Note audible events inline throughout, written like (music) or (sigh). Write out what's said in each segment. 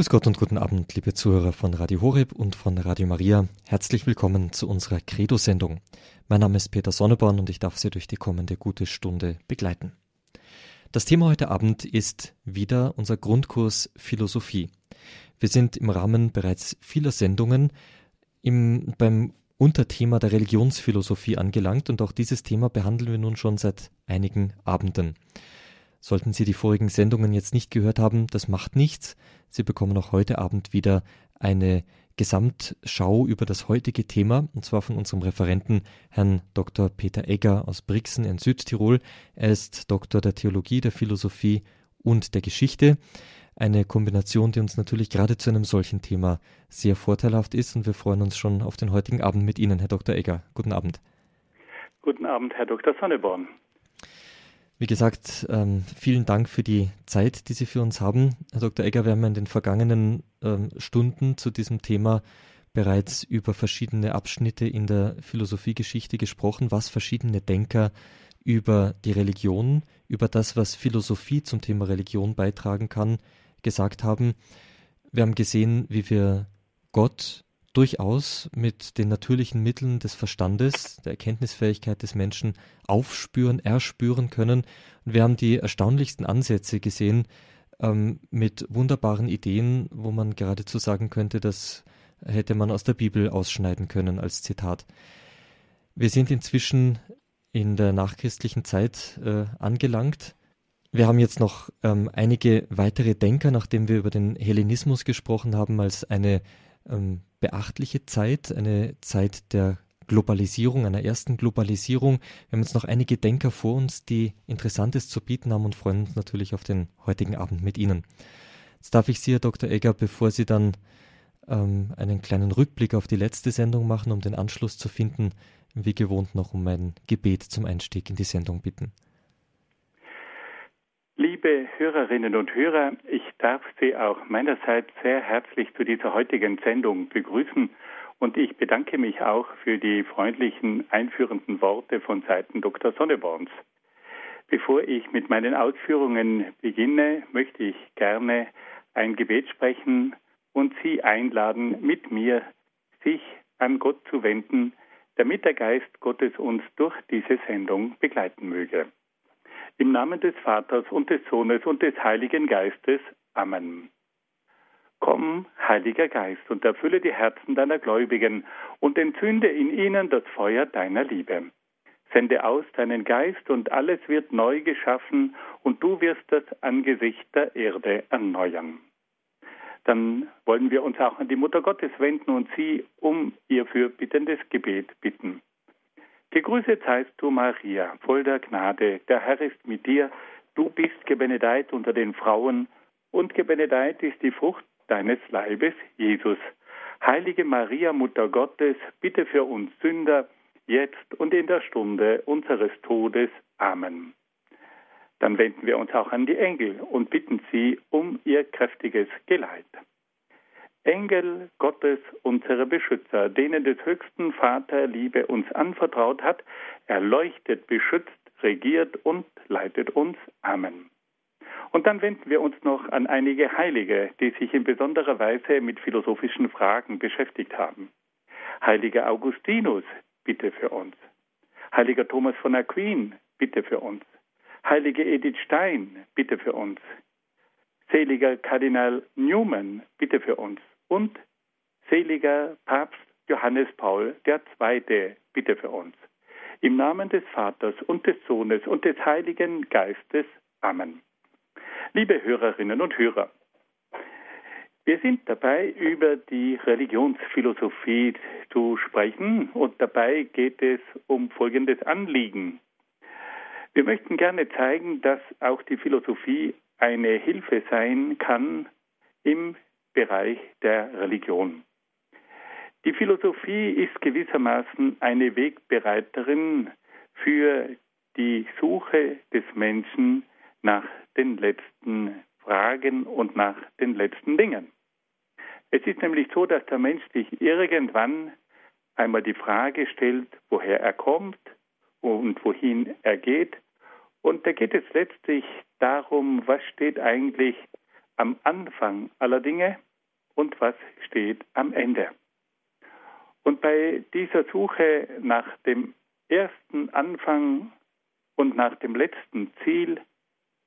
Grüß Gott und guten Abend, liebe Zuhörer von Radio Horeb und von Radio Maria. Herzlich willkommen zu unserer Credo-Sendung. Mein Name ist Peter Sonneborn und ich darf Sie durch die kommende gute Stunde begleiten. Das Thema heute Abend ist wieder unser Grundkurs Philosophie. Wir sind im Rahmen bereits vieler Sendungen im, beim Unterthema der Religionsphilosophie angelangt und auch dieses Thema behandeln wir nun schon seit einigen Abenden. Sollten Sie die vorigen Sendungen jetzt nicht gehört haben, das macht nichts. Sie bekommen auch heute Abend wieder eine Gesamtschau über das heutige Thema, und zwar von unserem Referenten Herrn Dr. Peter Egger aus Brixen in Südtirol. Er ist Doktor der Theologie, der Philosophie und der Geschichte. Eine Kombination, die uns natürlich gerade zu einem solchen Thema sehr vorteilhaft ist und wir freuen uns schon auf den heutigen Abend mit Ihnen, Herr Dr. Egger. Guten Abend. Guten Abend, Herr Dr. Sonneborn. Wie gesagt, ähm, vielen Dank für die Zeit, die Sie für uns haben. Herr Dr. Egger, wir haben in den vergangenen ähm, Stunden zu diesem Thema bereits über verschiedene Abschnitte in der Philosophiegeschichte gesprochen, was verschiedene Denker über die Religion, über das, was Philosophie zum Thema Religion beitragen kann, gesagt haben. Wir haben gesehen, wie wir Gott durchaus mit den natürlichen Mitteln des Verstandes, der Erkenntnisfähigkeit des Menschen aufspüren, erspüren können. Und wir haben die erstaunlichsten Ansätze gesehen ähm, mit wunderbaren Ideen, wo man geradezu sagen könnte, das hätte man aus der Bibel ausschneiden können als Zitat. Wir sind inzwischen in der nachchristlichen Zeit äh, angelangt. Wir haben jetzt noch ähm, einige weitere Denker, nachdem wir über den Hellenismus gesprochen haben, als eine ähm, beachtliche Zeit, eine Zeit der Globalisierung, einer ersten Globalisierung. Wir haben jetzt noch einige Denker vor uns, die Interessantes zu bieten haben und freuen uns natürlich auf den heutigen Abend mit Ihnen. Jetzt darf ich Sie, Herr Dr. Egger, bevor Sie dann ähm, einen kleinen Rückblick auf die letzte Sendung machen, um den Anschluss zu finden, wie gewohnt noch um ein Gebet zum Einstieg in die Sendung bitten. Liebe Hörerinnen und Hörer, ich darf Sie auch meinerseits sehr herzlich zu dieser heutigen Sendung begrüßen und ich bedanke mich auch für die freundlichen einführenden Worte von Seiten Dr. Sonneborns. Bevor ich mit meinen Ausführungen beginne, möchte ich gerne ein Gebet sprechen und Sie einladen, mit mir sich an Gott zu wenden, damit der Geist Gottes uns durch diese Sendung begleiten möge. Im Namen des Vaters und des Sohnes und des Heiligen Geistes. Amen. Komm, Heiliger Geist, und erfülle die Herzen deiner Gläubigen und entzünde in ihnen das Feuer deiner Liebe. Sende aus deinen Geist und alles wird neu geschaffen und du wirst das Angesicht der Erde erneuern. Dann wollen wir uns auch an die Mutter Gottes wenden und sie um ihr fürbittendes Gebet bitten. Gegrüßet seist du, Maria, voll der Gnade, der Herr ist mit dir, du bist gebenedeit unter den Frauen, und gebenedeit ist die Frucht deines Leibes, Jesus. Heilige Maria, Mutter Gottes, bitte für uns Sünder, jetzt und in der Stunde unseres Todes. Amen. Dann wenden wir uns auch an die Engel und bitten sie um ihr kräftiges Geleit. Engel Gottes, unsere Beschützer, denen des höchsten Vater Liebe uns anvertraut hat, erleuchtet, beschützt, regiert und leitet uns. Amen. Und dann wenden wir uns noch an einige Heilige, die sich in besonderer Weise mit philosophischen Fragen beschäftigt haben. Heiliger Augustinus, bitte für uns. Heiliger Thomas von Aquin, bitte für uns. Heilige Edith Stein, bitte für uns. Seliger Kardinal Newman, bitte für uns und seliger Papst Johannes Paul II. Bitte für uns. Im Namen des Vaters und des Sohnes und des Heiligen Geistes. Amen. Liebe Hörerinnen und Hörer, wir sind dabei, über die Religionsphilosophie zu sprechen und dabei geht es um folgendes Anliegen. Wir möchten gerne zeigen, dass auch die Philosophie eine Hilfe sein kann im Bereich der Religion. Die Philosophie ist gewissermaßen eine Wegbereiterin für die Suche des Menschen nach den letzten Fragen und nach den letzten Dingen. Es ist nämlich so, dass der Mensch sich irgendwann einmal die Frage stellt, woher er kommt und wohin er geht. Und da geht es letztlich darum, was steht eigentlich am Anfang aller Dinge und was steht am Ende. Und bei dieser Suche nach dem ersten Anfang und nach dem letzten Ziel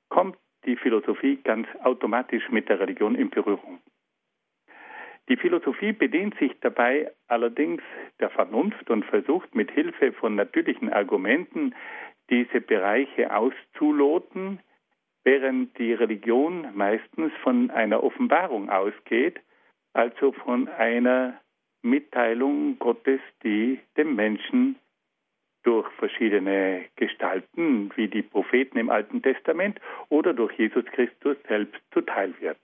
kommt die Philosophie ganz automatisch mit der Religion in Berührung. Die Philosophie bedient sich dabei allerdings der Vernunft und versucht mit Hilfe von natürlichen Argumenten diese Bereiche auszuloten, während die Religion meistens von einer Offenbarung ausgeht, also von einer Mitteilung Gottes, die dem Menschen durch verschiedene Gestalten, wie die Propheten im Alten Testament oder durch Jesus Christus selbst zuteil wird.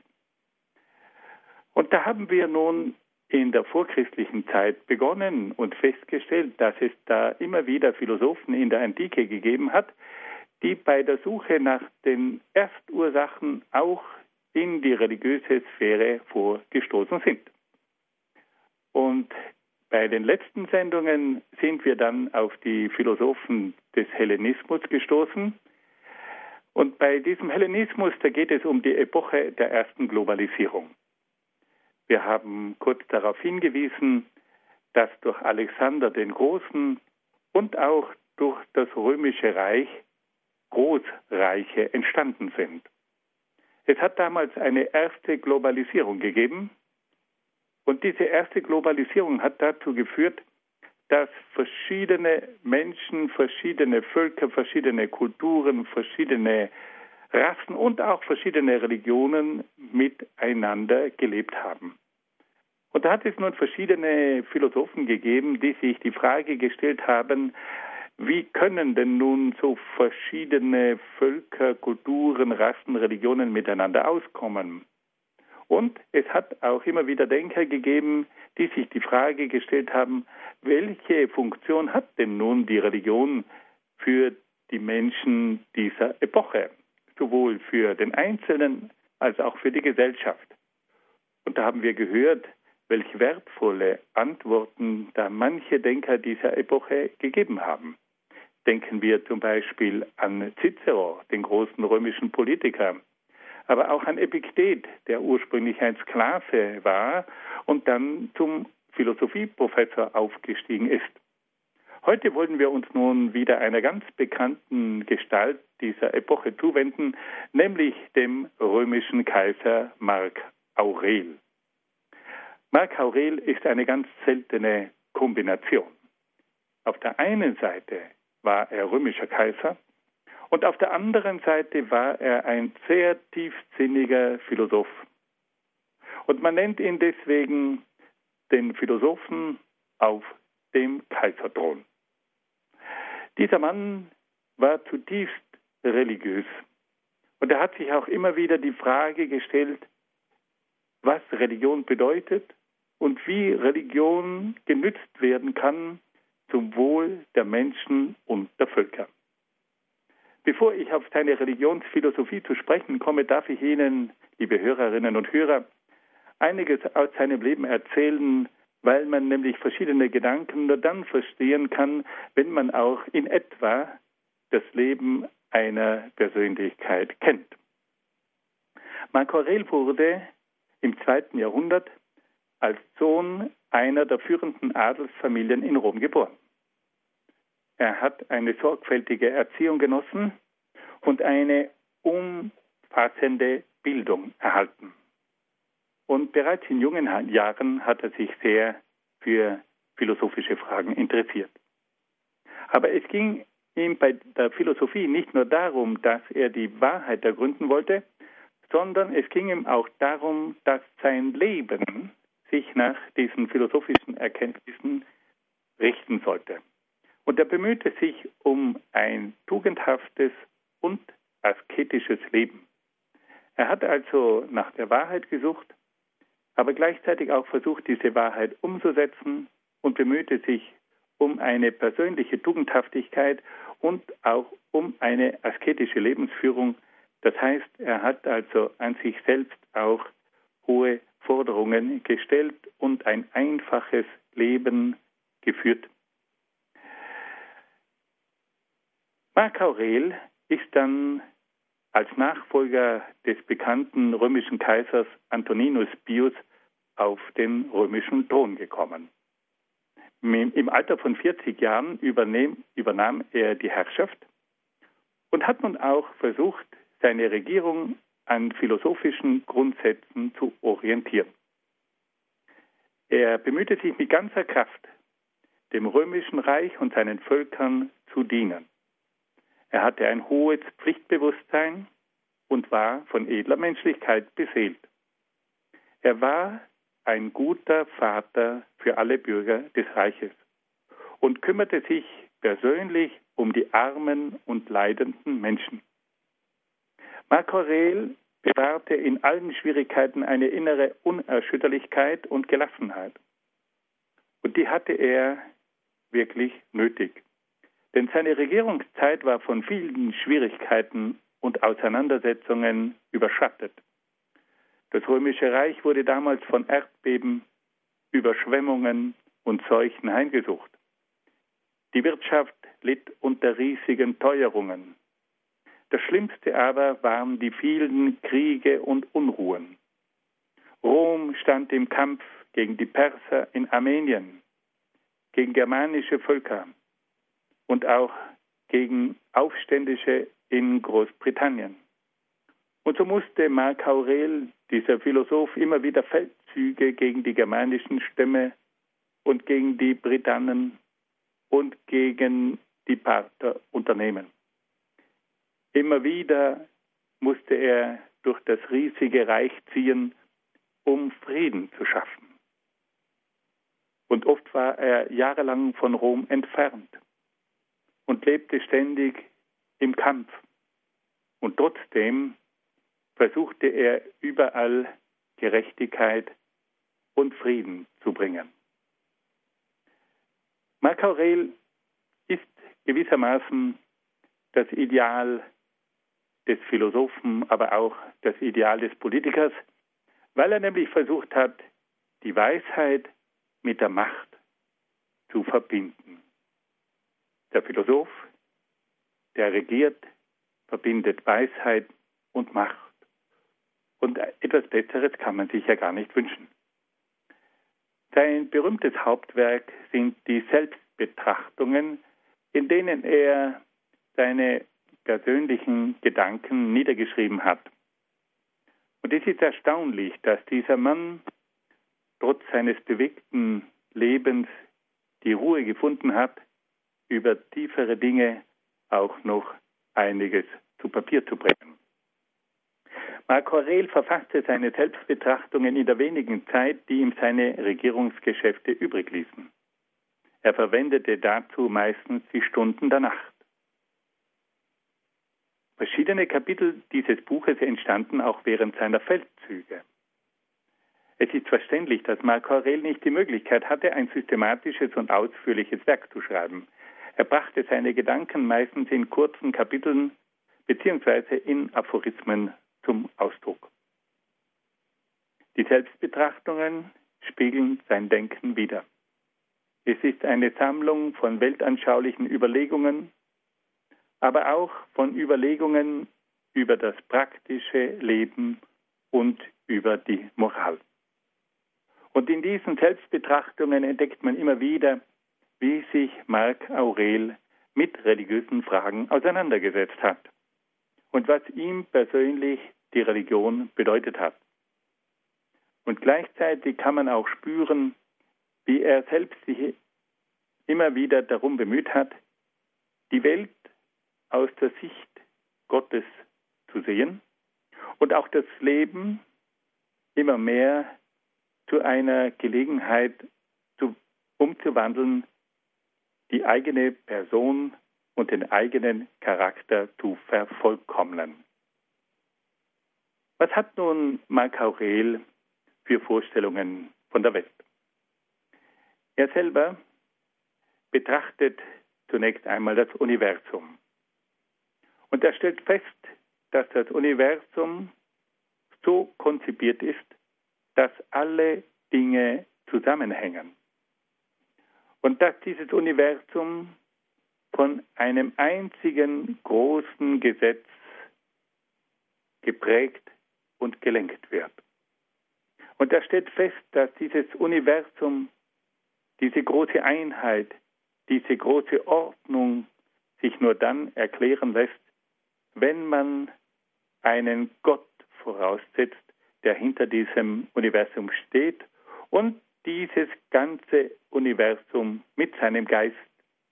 Und da haben wir nun in der vorchristlichen Zeit begonnen und festgestellt, dass es da immer wieder Philosophen in der Antike gegeben hat, die bei der Suche nach den Erstursachen auch in die religiöse Sphäre vorgestoßen sind. Und bei den letzten Sendungen sind wir dann auf die Philosophen des Hellenismus gestoßen. Und bei diesem Hellenismus, da geht es um die Epoche der ersten Globalisierung. Wir haben kurz darauf hingewiesen, dass durch Alexander den Großen und auch durch das römische Reich Großreiche entstanden sind. Es hat damals eine erste Globalisierung gegeben, und diese erste Globalisierung hat dazu geführt, dass verschiedene Menschen, verschiedene Völker, verschiedene Kulturen, verschiedene Rassen und auch verschiedene Religionen miteinander gelebt haben. Und da hat es nun verschiedene Philosophen gegeben, die sich die Frage gestellt haben, wie können denn nun so verschiedene Völker, Kulturen, Rassen, Religionen miteinander auskommen? Und es hat auch immer wieder Denker gegeben, die sich die Frage gestellt haben, welche Funktion hat denn nun die Religion für die Menschen dieser Epoche, sowohl für den Einzelnen als auch für die Gesellschaft. Und da haben wir gehört, welche wertvolle Antworten da manche Denker dieser Epoche gegeben haben. Denken wir zum Beispiel an Cicero, den großen römischen Politiker, aber auch an Epiktet, der ursprünglich ein Sklave war und dann zum Philosophieprofessor aufgestiegen ist. Heute wollen wir uns nun wieder einer ganz bekannten Gestalt dieser Epoche zuwenden, nämlich dem römischen Kaiser Mark Aurel. Mark Aurel ist eine ganz seltene Kombination. Auf der einen Seite war er römischer Kaiser und auf der anderen Seite war er ein sehr tiefsinniger Philosoph. Und man nennt ihn deswegen den Philosophen auf dem Kaiserthron. Dieser Mann war zutiefst religiös. Und er hat sich auch immer wieder die Frage gestellt, was Religion bedeutet und wie Religion genützt werden kann zum Wohl der Menschen und der Völker. Bevor ich auf seine Religionsphilosophie zu sprechen komme, darf ich Ihnen, liebe Hörerinnen und Hörer, einiges aus seinem Leben erzählen, weil man nämlich verschiedene Gedanken nur dann verstehen kann, wenn man auch in etwa das Leben einer Persönlichkeit kennt. Marco Aurel wurde im zweiten Jahrhundert als Sohn einer der führenden Adelsfamilien in Rom geboren. Er hat eine sorgfältige Erziehung genossen und eine umfassende Bildung erhalten. Und bereits in jungen Jahren hat er sich sehr für philosophische Fragen interessiert. Aber es ging ihm bei der Philosophie nicht nur darum, dass er die Wahrheit ergründen wollte, sondern es ging ihm auch darum, dass sein Leben sich nach diesen philosophischen Erkenntnissen richten sollte. Und er bemühte sich um ein tugendhaftes und asketisches Leben. Er hat also nach der Wahrheit gesucht, aber gleichzeitig auch versucht, diese Wahrheit umzusetzen und bemühte sich um eine persönliche Tugendhaftigkeit und auch um eine asketische Lebensführung. Das heißt, er hat also an sich selbst auch hohe Forderungen gestellt und ein einfaches Leben geführt. Mark Aurel ist dann als Nachfolger des bekannten römischen Kaisers Antoninus Pius auf den römischen Thron gekommen. Im Alter von 40 Jahren übernahm er die Herrschaft und hat nun auch versucht, seine Regierung an philosophischen Grundsätzen zu orientieren. Er bemühte sich mit ganzer Kraft, dem römischen Reich und seinen Völkern zu dienen. Er hatte ein hohes Pflichtbewusstsein und war von edler Menschlichkeit beseelt. Er war ein guter Vater für alle Bürger des Reiches und kümmerte sich persönlich um die armen und leidenden Menschen. Marc Aurel bewahrte in allen Schwierigkeiten eine innere Unerschütterlichkeit und Gelassenheit. Und die hatte er wirklich nötig. Denn seine Regierungszeit war von vielen Schwierigkeiten und Auseinandersetzungen überschattet. Das römische Reich wurde damals von Erdbeben, Überschwemmungen und Seuchen heimgesucht. Die Wirtschaft litt unter riesigen Teuerungen. Das Schlimmste aber waren die vielen Kriege und Unruhen. Rom stand im Kampf gegen die Perser in Armenien, gegen germanische Völker und auch gegen Aufständische in Großbritannien. Und so musste Marc Aurel, dieser Philosoph, immer wieder Feldzüge gegen die germanischen Stämme und gegen die Britannen und gegen die Parther unternehmen. Immer wieder musste er durch das riesige Reich ziehen, um Frieden zu schaffen. Und oft war er jahrelang von Rom entfernt und lebte ständig im Kampf. Und trotzdem versuchte er überall Gerechtigkeit und Frieden zu bringen. Marc Aurel ist gewissermaßen das Ideal des Philosophen, aber auch das Ideal des Politikers, weil er nämlich versucht hat, die Weisheit mit der Macht zu verbinden. Der Philosoph, der regiert, verbindet Weisheit und Macht. Und etwas Besseres kann man sich ja gar nicht wünschen. Sein berühmtes Hauptwerk sind die Selbstbetrachtungen, in denen er seine persönlichen Gedanken niedergeschrieben hat. Und es ist erstaunlich, dass dieser Mann trotz seines bewegten Lebens die Ruhe gefunden hat, über tiefere Dinge auch noch einiges zu Papier zu bringen. Marc Aurel verfasste seine Selbstbetrachtungen in der wenigen Zeit, die ihm seine Regierungsgeschäfte übrig ließen. Er verwendete dazu meistens die Stunden der Nacht. Verschiedene Kapitel dieses Buches entstanden auch während seiner Feldzüge. Es ist verständlich, dass Marc Aurel nicht die Möglichkeit hatte, ein systematisches und ausführliches Werk zu schreiben. Er brachte seine Gedanken meistens in kurzen Kapiteln bzw. in Aphorismen zum Ausdruck. Die Selbstbetrachtungen spiegeln sein Denken wider. Es ist eine Sammlung von weltanschaulichen Überlegungen, aber auch von Überlegungen über das praktische Leben und über die Moral. Und in diesen Selbstbetrachtungen entdeckt man immer wieder, wie sich Marc Aurel mit religiösen Fragen auseinandergesetzt hat und was ihm persönlich die Religion bedeutet hat. Und gleichzeitig kann man auch spüren, wie er selbst sich immer wieder darum bemüht hat, die Welt aus der Sicht Gottes zu sehen und auch das Leben immer mehr zu einer Gelegenheit zu, umzuwandeln, die eigene Person und den eigenen Charakter zu vervollkommnen. Was hat nun Marc Aurel für Vorstellungen von der Welt? Er selber betrachtet zunächst einmal das Universum. Und er stellt fest, dass das Universum so konzipiert ist, dass alle Dinge zusammenhängen. Und dass dieses Universum von einem einzigen großen Gesetz geprägt und gelenkt wird. Und da steht fest, dass dieses Universum, diese große Einheit, diese große Ordnung sich nur dann erklären lässt, wenn man einen Gott voraussetzt, der hinter diesem Universum steht und dieses ganze Universum mit seinem Geist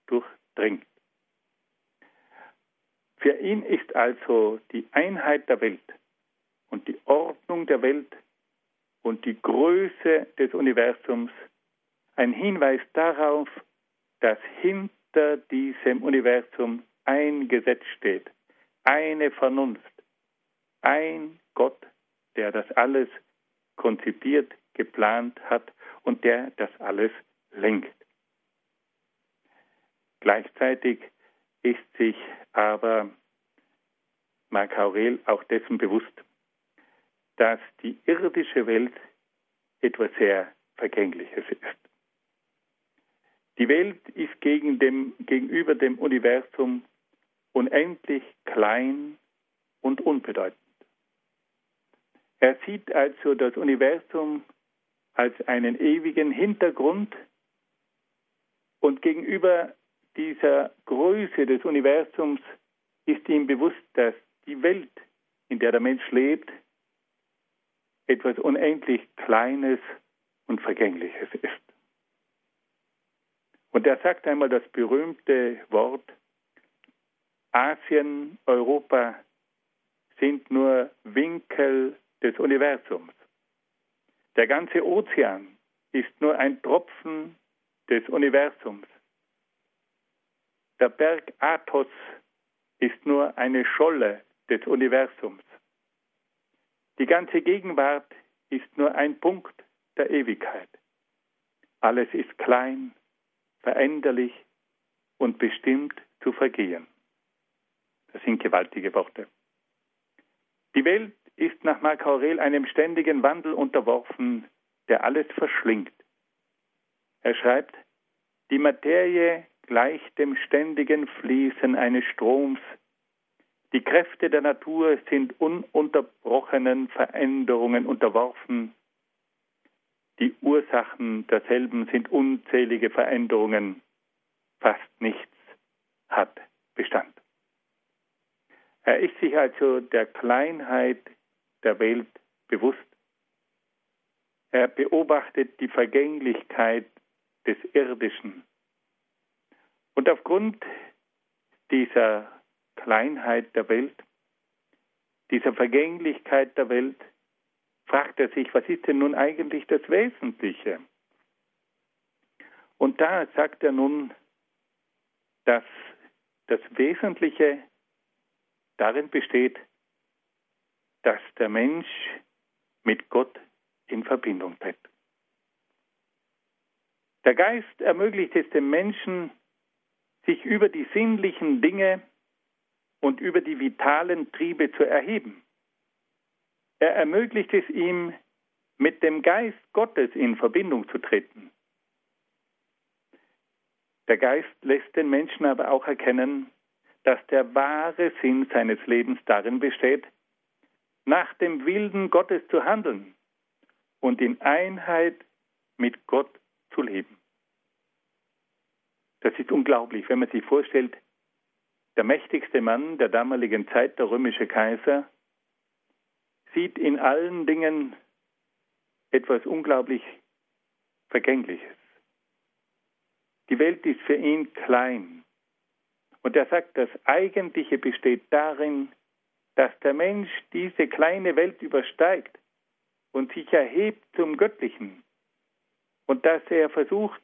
durchdringt. Für ihn ist also die Einheit der Welt und die Ordnung der Welt und die Größe des Universums ein Hinweis darauf, dass hinter diesem Universum ein Gesetz steht, eine Vernunft, ein Gott, der das alles konzipiert, geplant hat und der das alles lenkt. Gleichzeitig ist sich aber Marc Aurel auch dessen bewusst, dass die irdische Welt etwas sehr Vergängliches ist. Die Welt ist gegen dem, gegenüber dem Universum unendlich klein und unbedeutend. Er sieht also das Universum als einen ewigen Hintergrund und gegenüber dieser Größe des Universums ist ihm bewusst, dass die Welt, in der der Mensch lebt, etwas unendlich Kleines und Vergängliches ist. Und er sagt einmal das berühmte Wort, Asien, Europa sind nur Winkel des Universums. Der ganze Ozean ist nur ein Tropfen des Universums. Der Berg Athos ist nur eine Scholle des Universums. Die ganze Gegenwart ist nur ein Punkt der Ewigkeit. Alles ist klein, veränderlich und bestimmt zu vergehen. Das sind gewaltige Worte. Die Welt ist nach Marc Aurel einem ständigen Wandel unterworfen, der alles verschlingt. Er schreibt, die Materie gleicht dem ständigen Fließen eines Stroms. Die Kräfte der Natur sind ununterbrochenen Veränderungen unterworfen. Die Ursachen derselben sind unzählige Veränderungen. Fast nichts hat Bestand. Er ist sich also der Kleinheit der Welt bewusst. Er beobachtet die Vergänglichkeit des Irdischen. Und aufgrund dieser Kleinheit der Welt, dieser Vergänglichkeit der Welt, fragt er sich, was ist denn nun eigentlich das Wesentliche? Und da sagt er nun, dass das Wesentliche darin besteht, dass der Mensch mit Gott in Verbindung tritt. Der Geist ermöglicht es dem Menschen, sich über die sinnlichen Dinge und über die vitalen Triebe zu erheben. Er ermöglicht es ihm, mit dem Geist Gottes in Verbindung zu treten. Der Geist lässt den Menschen aber auch erkennen, dass der wahre Sinn seines Lebens darin besteht, nach dem Willen Gottes zu handeln und in Einheit mit Gott zu leben. Das ist unglaublich, wenn man sich vorstellt, der mächtigste Mann der damaligen Zeit, der römische Kaiser, sieht in allen Dingen etwas unglaublich Vergängliches. Die Welt ist für ihn klein. Und er sagt, das Eigentliche besteht darin, dass der Mensch diese kleine Welt übersteigt und sich erhebt zum Göttlichen und dass er versucht,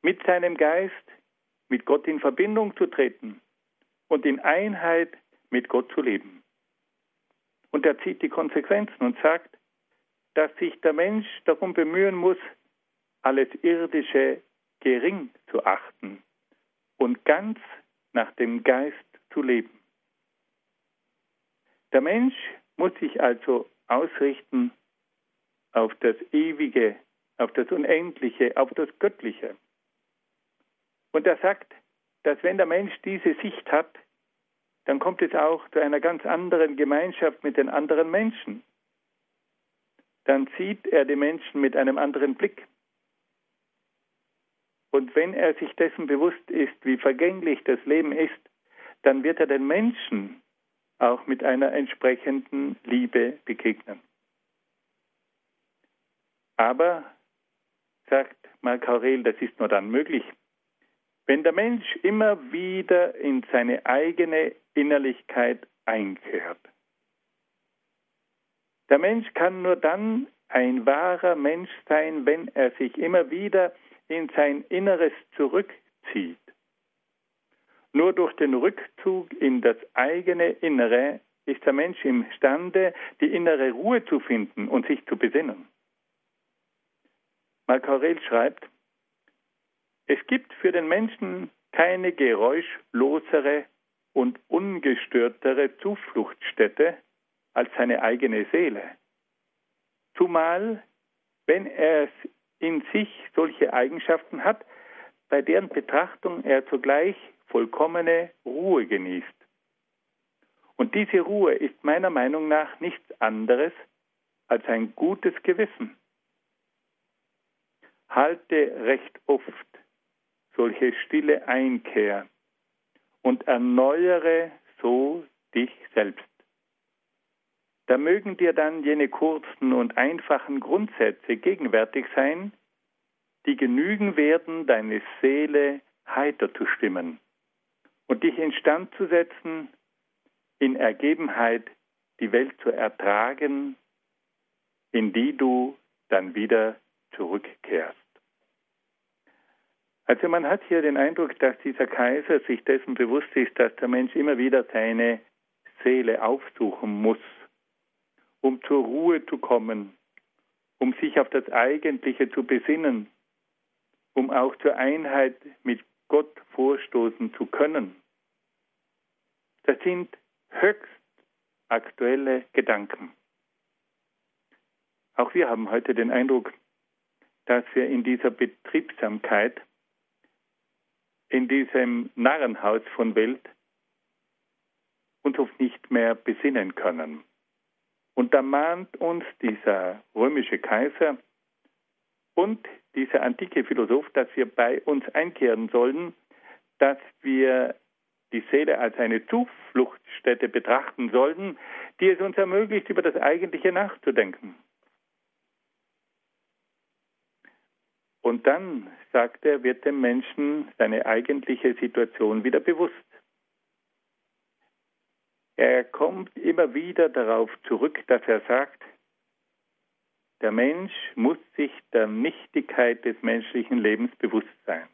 mit seinem Geist mit Gott in Verbindung zu treten und in Einheit mit Gott zu leben. Und er zieht die Konsequenzen und sagt, dass sich der Mensch darum bemühen muss, alles Irdische gering zu achten und ganz nach dem Geist zu leben. Der Mensch muss sich also ausrichten auf das Ewige, auf das Unendliche, auf das Göttliche. Und er sagt, dass wenn der Mensch diese Sicht hat, dann kommt es auch zu einer ganz anderen Gemeinschaft mit den anderen Menschen. dann sieht er die Menschen mit einem anderen Blick. Und wenn er sich dessen bewusst ist, wie vergänglich das Leben ist, dann wird er den Menschen auch mit einer entsprechenden Liebe begegnen. Aber, sagt Marc Aurel, das ist nur dann möglich, wenn der Mensch immer wieder in seine eigene Innerlichkeit einkehrt. Der Mensch kann nur dann ein wahrer Mensch sein, wenn er sich immer wieder in sein Inneres zurückzieht. Nur durch den Rückzug in das eigene Innere ist der Mensch imstande, die innere Ruhe zu finden und sich zu besinnen. Marc Aurel schreibt, es gibt für den Menschen keine geräuschlosere und ungestörtere Zufluchtsstätte als seine eigene Seele. Zumal, wenn er in sich solche Eigenschaften hat, bei deren Betrachtung er zugleich vollkommene Ruhe genießt. Und diese Ruhe ist meiner Meinung nach nichts anderes als ein gutes Gewissen. Halte recht oft solche stille Einkehr und erneuere so dich selbst. Da mögen dir dann jene kurzen und einfachen Grundsätze gegenwärtig sein, die genügen werden, deine Seele heiter zu stimmen und dich instand zu setzen, in Ergebenheit die Welt zu ertragen, in die du dann wieder zurückkehrst. Also man hat hier den Eindruck, dass dieser Kaiser sich dessen bewusst ist, dass der Mensch immer wieder seine Seele aufsuchen muss, um zur Ruhe zu kommen, um sich auf das Eigentliche zu besinnen, um auch zur Einheit mit Gott vorstoßen zu können. Das sind höchst aktuelle Gedanken. Auch wir haben heute den Eindruck, dass wir in dieser Betriebsamkeit in diesem Narrenhaus von Welt uns oft nicht mehr besinnen können. Und da mahnt uns dieser römische Kaiser und dieser antike Philosoph, dass wir bei uns einkehren sollen, dass wir die Seele als eine Zufluchtsstätte betrachten sollten, die es uns ermöglicht, über das Eigentliche nachzudenken. Und dann, sagt er, wird dem Menschen seine eigentliche Situation wieder bewusst. Er kommt immer wieder darauf zurück, dass er sagt, der Mensch muss sich der Nichtigkeit des menschlichen Lebens bewusst sein.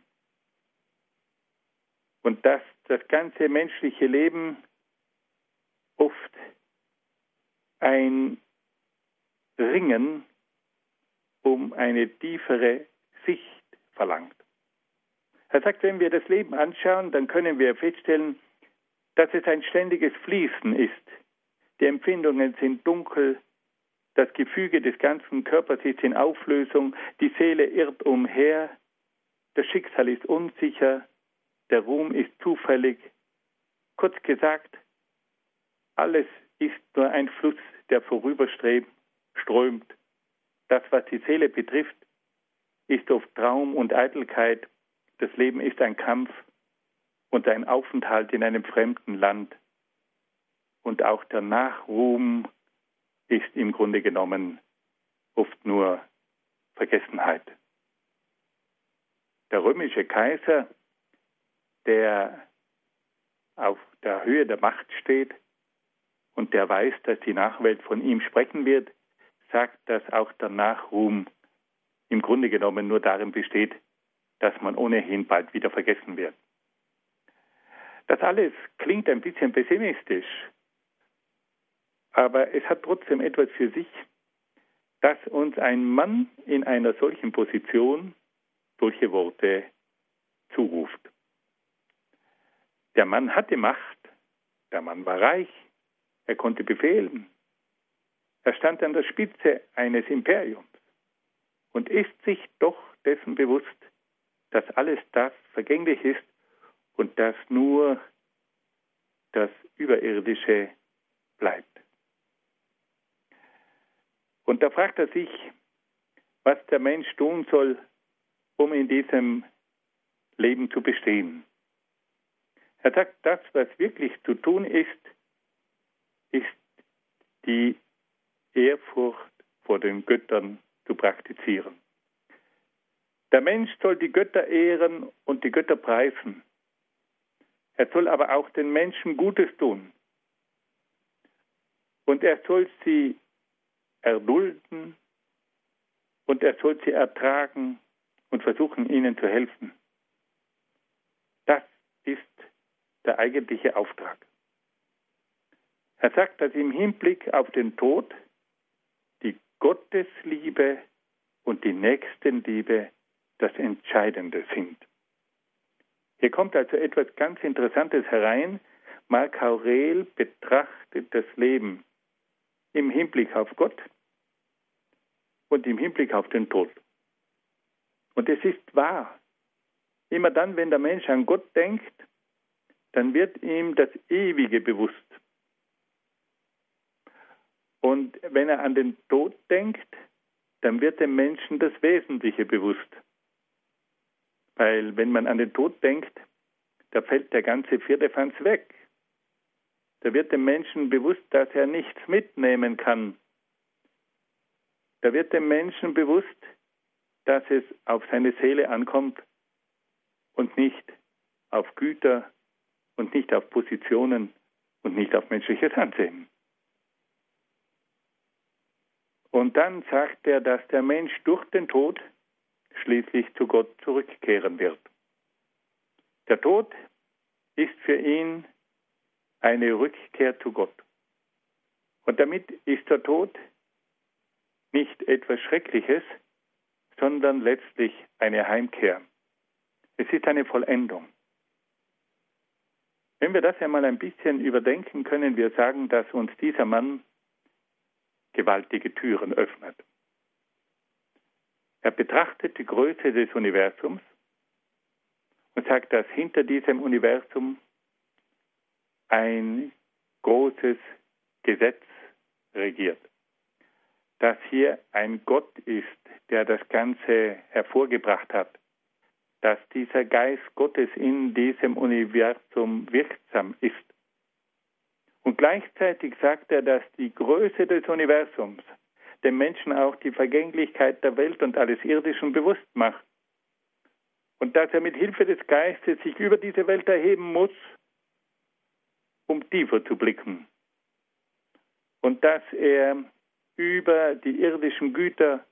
Und dass das ganze menschliche Leben oft ein Ringen um eine tiefere Sicht verlangt. Er sagt, wenn wir das Leben anschauen, dann können wir feststellen, dass es ein ständiges Fließen ist. Die Empfindungen sind dunkel, das Gefüge des ganzen Körpers ist in Auflösung, die Seele irrt umher, das Schicksal ist unsicher, der Ruhm ist zufällig. Kurz gesagt, alles ist nur ein Fluss, der vorüberstrebt, strömt. Das, was die Seele betrifft, ist oft Traum und Eitelkeit. Das Leben ist ein Kampf und ein Aufenthalt in einem fremden Land. Und auch der Nachruhm ist im Grunde genommen oft nur Vergessenheit. Der römische Kaiser, der auf der Höhe der Macht steht und der weiß, dass die Nachwelt von ihm sprechen wird, sagt, dass auch der Nachruhm im Grunde genommen nur darin besteht, dass man ohnehin bald wieder vergessen wird. Das alles klingt ein bisschen pessimistisch, aber es hat trotzdem etwas für sich, dass uns ein Mann in einer solchen Position solche Worte zuruft. Der Mann hatte Macht, der Mann war reich, er konnte befehlen, er stand an der Spitze eines Imperiums und ist sich doch dessen bewusst, dass alles das vergänglich ist und dass nur das Überirdische bleibt. Und da fragt er sich, was der Mensch tun soll, um in diesem Leben zu bestehen. Er sagt, das, was wirklich zu tun ist, ist die Ehrfurcht vor den Göttern zu praktizieren. Der Mensch soll die Götter ehren und die Götter preisen. Er soll aber auch den Menschen Gutes tun. Und er soll sie erdulden und er soll sie ertragen und versuchen, ihnen zu helfen. Das ist der eigentliche Auftrag. Er sagt, dass im Hinblick auf den Tod die Gottesliebe und die Nächstenliebe das Entscheidende sind. Hier kommt also etwas ganz Interessantes herein. Marc Aurel betrachtet das Leben im Hinblick auf Gott und im Hinblick auf den Tod. Und es ist wahr. Immer dann, wenn der Mensch an Gott denkt, dann wird ihm das Ewige bewusst. Und wenn er an den Tod denkt, dann wird dem Menschen das Wesentliche bewusst. Weil wenn man an den Tod denkt, da fällt der ganze Viertefanz weg. Da wird dem Menschen bewusst, dass er nichts mitnehmen kann. Da wird dem Menschen bewusst, dass es auf seine Seele ankommt und nicht auf Güter und nicht auf Positionen und nicht auf menschliches Ansehen. Und dann sagt er, dass der Mensch durch den Tod schließlich zu Gott zurückkehren wird. Der Tod ist für ihn eine Rückkehr zu Gott. Und damit ist der Tod nicht etwas Schreckliches, sondern letztlich eine Heimkehr. Es ist eine Vollendung. Wenn wir das einmal ein bisschen überdenken, können wir sagen, dass uns dieser Mann gewaltige Türen öffnet. Er betrachtet die Größe des Universums und sagt, dass hinter diesem Universum ein großes Gesetz regiert. Dass hier ein Gott ist, der das Ganze hervorgebracht hat. Dass dieser Geist Gottes in diesem Universum wirksam ist. Und gleichzeitig sagt er, dass die Größe des Universums dem Menschen auch die Vergänglichkeit der Welt und alles Irdischen bewusst macht. Und dass er mit Hilfe des Geistes sich über diese Welt erheben muss, um tiefer zu blicken. Und dass er über die irdischen Güter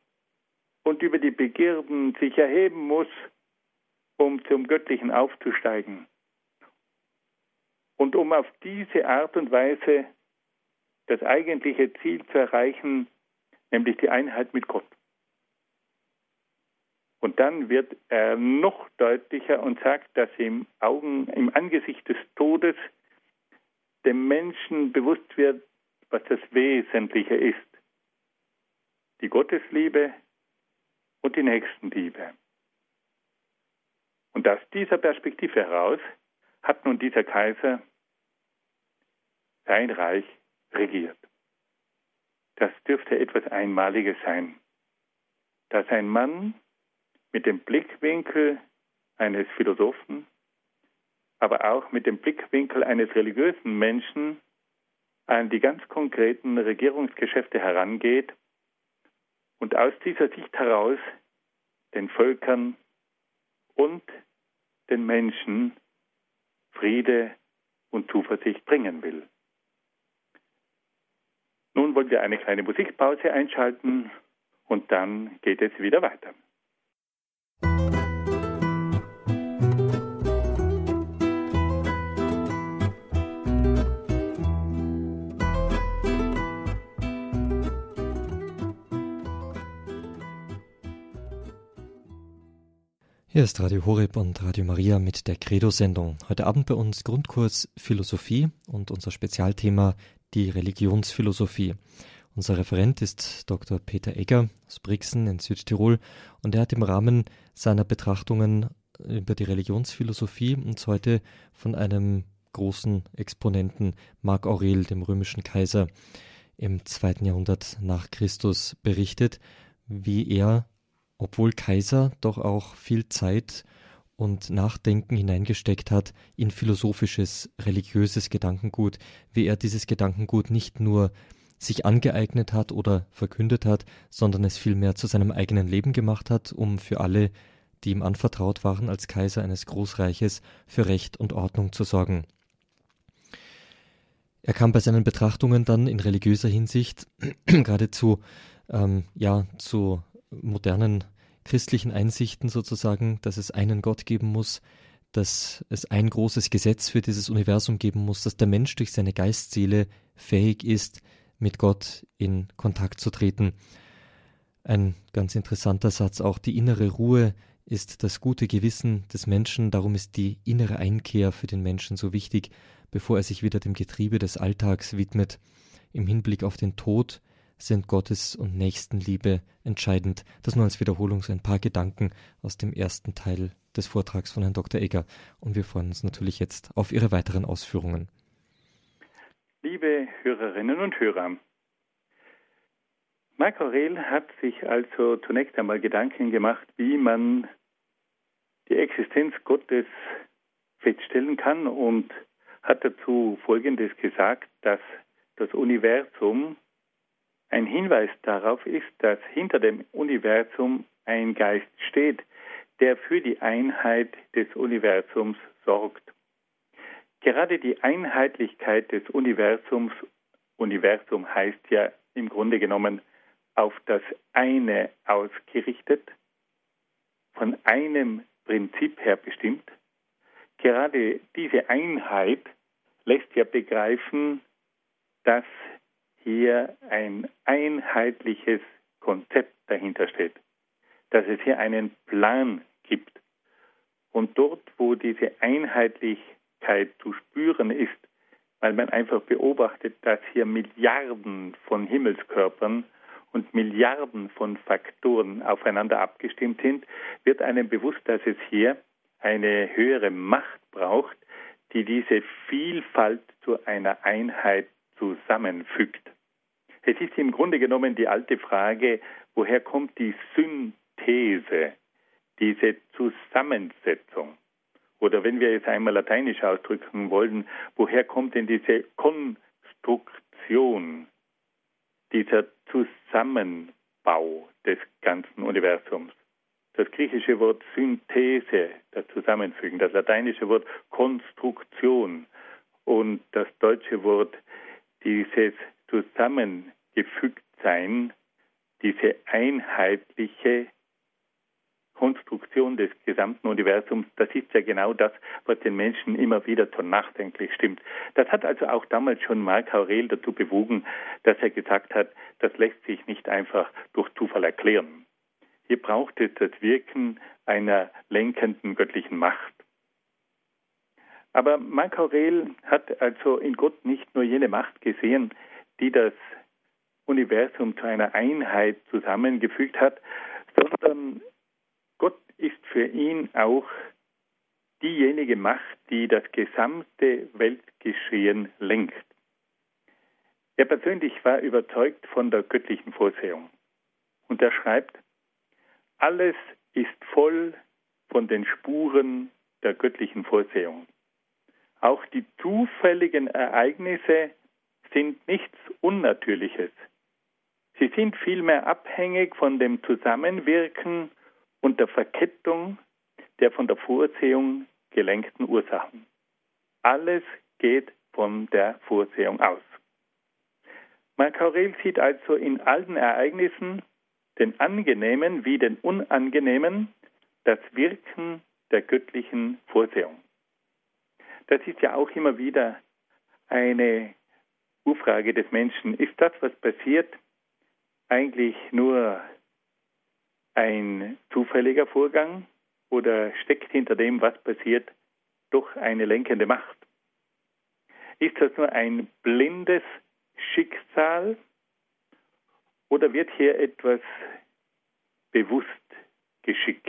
und über die Begierden sich erheben muss, um zum Göttlichen aufzusteigen. Und um auf diese Art und Weise das eigentliche Ziel zu erreichen, nämlich die Einheit mit Gott. Und dann wird er noch deutlicher und sagt, dass im Augen, im Angesicht des Todes dem Menschen bewusst wird, was das Wesentliche ist. Die Gottesliebe und die Nächstenliebe. Und aus dieser Perspektive heraus hat nun dieser Kaiser sein Reich regiert. Das dürfte etwas Einmaliges sein, dass ein Mann mit dem Blickwinkel eines Philosophen, aber auch mit dem Blickwinkel eines religiösen Menschen an die ganz konkreten Regierungsgeschäfte herangeht und aus dieser Sicht heraus den Völkern und den Menschen Friede und Zuversicht bringen will. Nun wollen wir eine kleine Musikpause einschalten und dann geht es wieder weiter. Hier ist Radio Horeb und Radio Maria mit der Credo-Sendung. Heute Abend bei uns Grundkurs Philosophie und unser Spezialthema die Religionsphilosophie. Unser Referent ist Dr. Peter Egger aus Brixen in Südtirol und er hat im Rahmen seiner Betrachtungen über die Religionsphilosophie uns heute von einem großen Exponenten, Marc Aurel, dem römischen Kaiser, im zweiten Jahrhundert nach Christus berichtet, wie er, obwohl Kaiser, doch auch viel Zeit und Nachdenken hineingesteckt hat in philosophisches, religiöses Gedankengut, wie er dieses Gedankengut nicht nur sich angeeignet hat oder verkündet hat, sondern es vielmehr zu seinem eigenen Leben gemacht hat, um für alle, die ihm anvertraut waren als Kaiser eines Großreiches, für Recht und Ordnung zu sorgen. Er kam bei seinen Betrachtungen dann in religiöser Hinsicht (clears throat) geradezu ähm, ja, zu modernen christlichen Einsichten sozusagen, dass es einen Gott geben muss, dass es ein großes Gesetz für dieses Universum geben muss, dass der Mensch durch seine Geistseele fähig ist, mit Gott in Kontakt zu treten. Ein ganz interessanter Satz auch, die innere Ruhe ist das gute Gewissen des Menschen, darum ist die innere Einkehr für den Menschen so wichtig, bevor er sich wieder dem Getriebe des Alltags widmet. Im Hinblick auf den Tod sind Gottes und Nächstenliebe entscheidend. Das nur als Wiederholung so ein paar Gedanken aus dem ersten Teil des Vortrags von Herrn Dr. Egger. Und wir freuen uns natürlich jetzt auf Ihre weiteren Ausführungen. Liebe Hörerinnen und Hörer, Marc Aurel hat sich also zunächst einmal Gedanken gemacht, wie man die Existenz Gottes feststellen kann und hat dazu Folgendes gesagt, dass das Universum ein Hinweis darauf ist, dass hinter dem Universum ein Geist steht, der für die Einheit des Universums sorgt. Gerade die Einheitlichkeit des Universums, Universum heißt ja im Grunde genommen auf das eine ausgerichtet, von einem Prinzip her bestimmt, gerade diese Einheit lässt ja begreifen, dass hier ein einheitliches Konzept dahinter steht, dass es hier einen Plan gibt. Und dort, wo diese Einheitlichkeit zu spüren ist, weil man einfach beobachtet, dass hier Milliarden von Himmelskörpern und Milliarden von Faktoren aufeinander abgestimmt sind, wird einem bewusst, dass es hier eine höhere Macht braucht, die diese Vielfalt zu einer Einheit zusammenfügt. Es ist im Grunde genommen die alte Frage, woher kommt die Synthese, diese Zusammensetzung? Oder wenn wir jetzt einmal lateinisch ausdrücken wollen, woher kommt denn diese Konstruktion, dieser Zusammenbau des ganzen Universums? Das griechische Wort Synthese, das Zusammenfügen, das lateinische Wort Konstruktion und das deutsche Wort dieses Zusammengefügtsein, diese einheitliche Konstruktion des gesamten Universums, das ist ja genau das, was den Menschen immer wieder zur nachdenklich stimmt. Das hat also auch damals schon Marc Aurel dazu bewogen, dass er gesagt hat, das lässt sich nicht einfach durch Zufall erklären. Hier braucht es das Wirken einer lenkenden göttlichen Macht. Aber Marc Aurel hat also in Gott nicht nur jene Macht gesehen, die das Universum zu einer Einheit zusammengefügt hat, sondern Gott ist für ihn auch diejenige Macht, die das gesamte Weltgeschehen lenkt. Er persönlich war überzeugt von der göttlichen Vorsehung. Und er schreibt, alles ist voll von den Spuren der göttlichen Vorsehung. Auch die zufälligen Ereignisse sind nichts Unnatürliches. Sie sind vielmehr abhängig von dem Zusammenwirken und der Verkettung der von der Vorsehung gelenkten Ursachen. Alles geht von der Vorsehung aus. Marc Aurel sieht also in allen Ereignissen, den angenehmen wie den unangenehmen, das Wirken der göttlichen Vorsehung. Das ist ja auch immer wieder eine Urfrage des Menschen, ist das, was passiert, eigentlich nur ein zufälliger Vorgang oder steckt hinter dem, was passiert, doch eine lenkende Macht? Ist das nur ein blindes Schicksal oder wird hier etwas bewusst geschickt?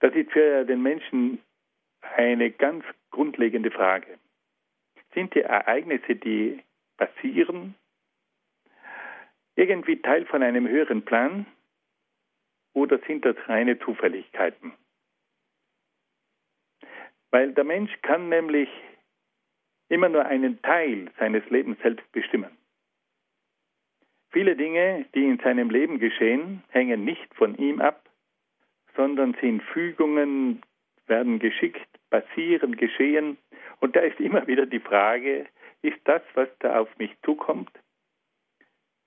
Das ist für den Menschen eine ganz grundlegende Frage sind die Ereignisse, die passieren, irgendwie Teil von einem höheren Plan oder sind das reine Zufälligkeiten? Weil der Mensch kann nämlich immer nur einen Teil seines Lebens selbst bestimmen. Viele Dinge, die in seinem Leben geschehen, hängen nicht von ihm ab, sondern sind Fügungen, werden geschickt, passieren, geschehen. Und da ist immer wieder die Frage, ist das, was da auf mich zukommt,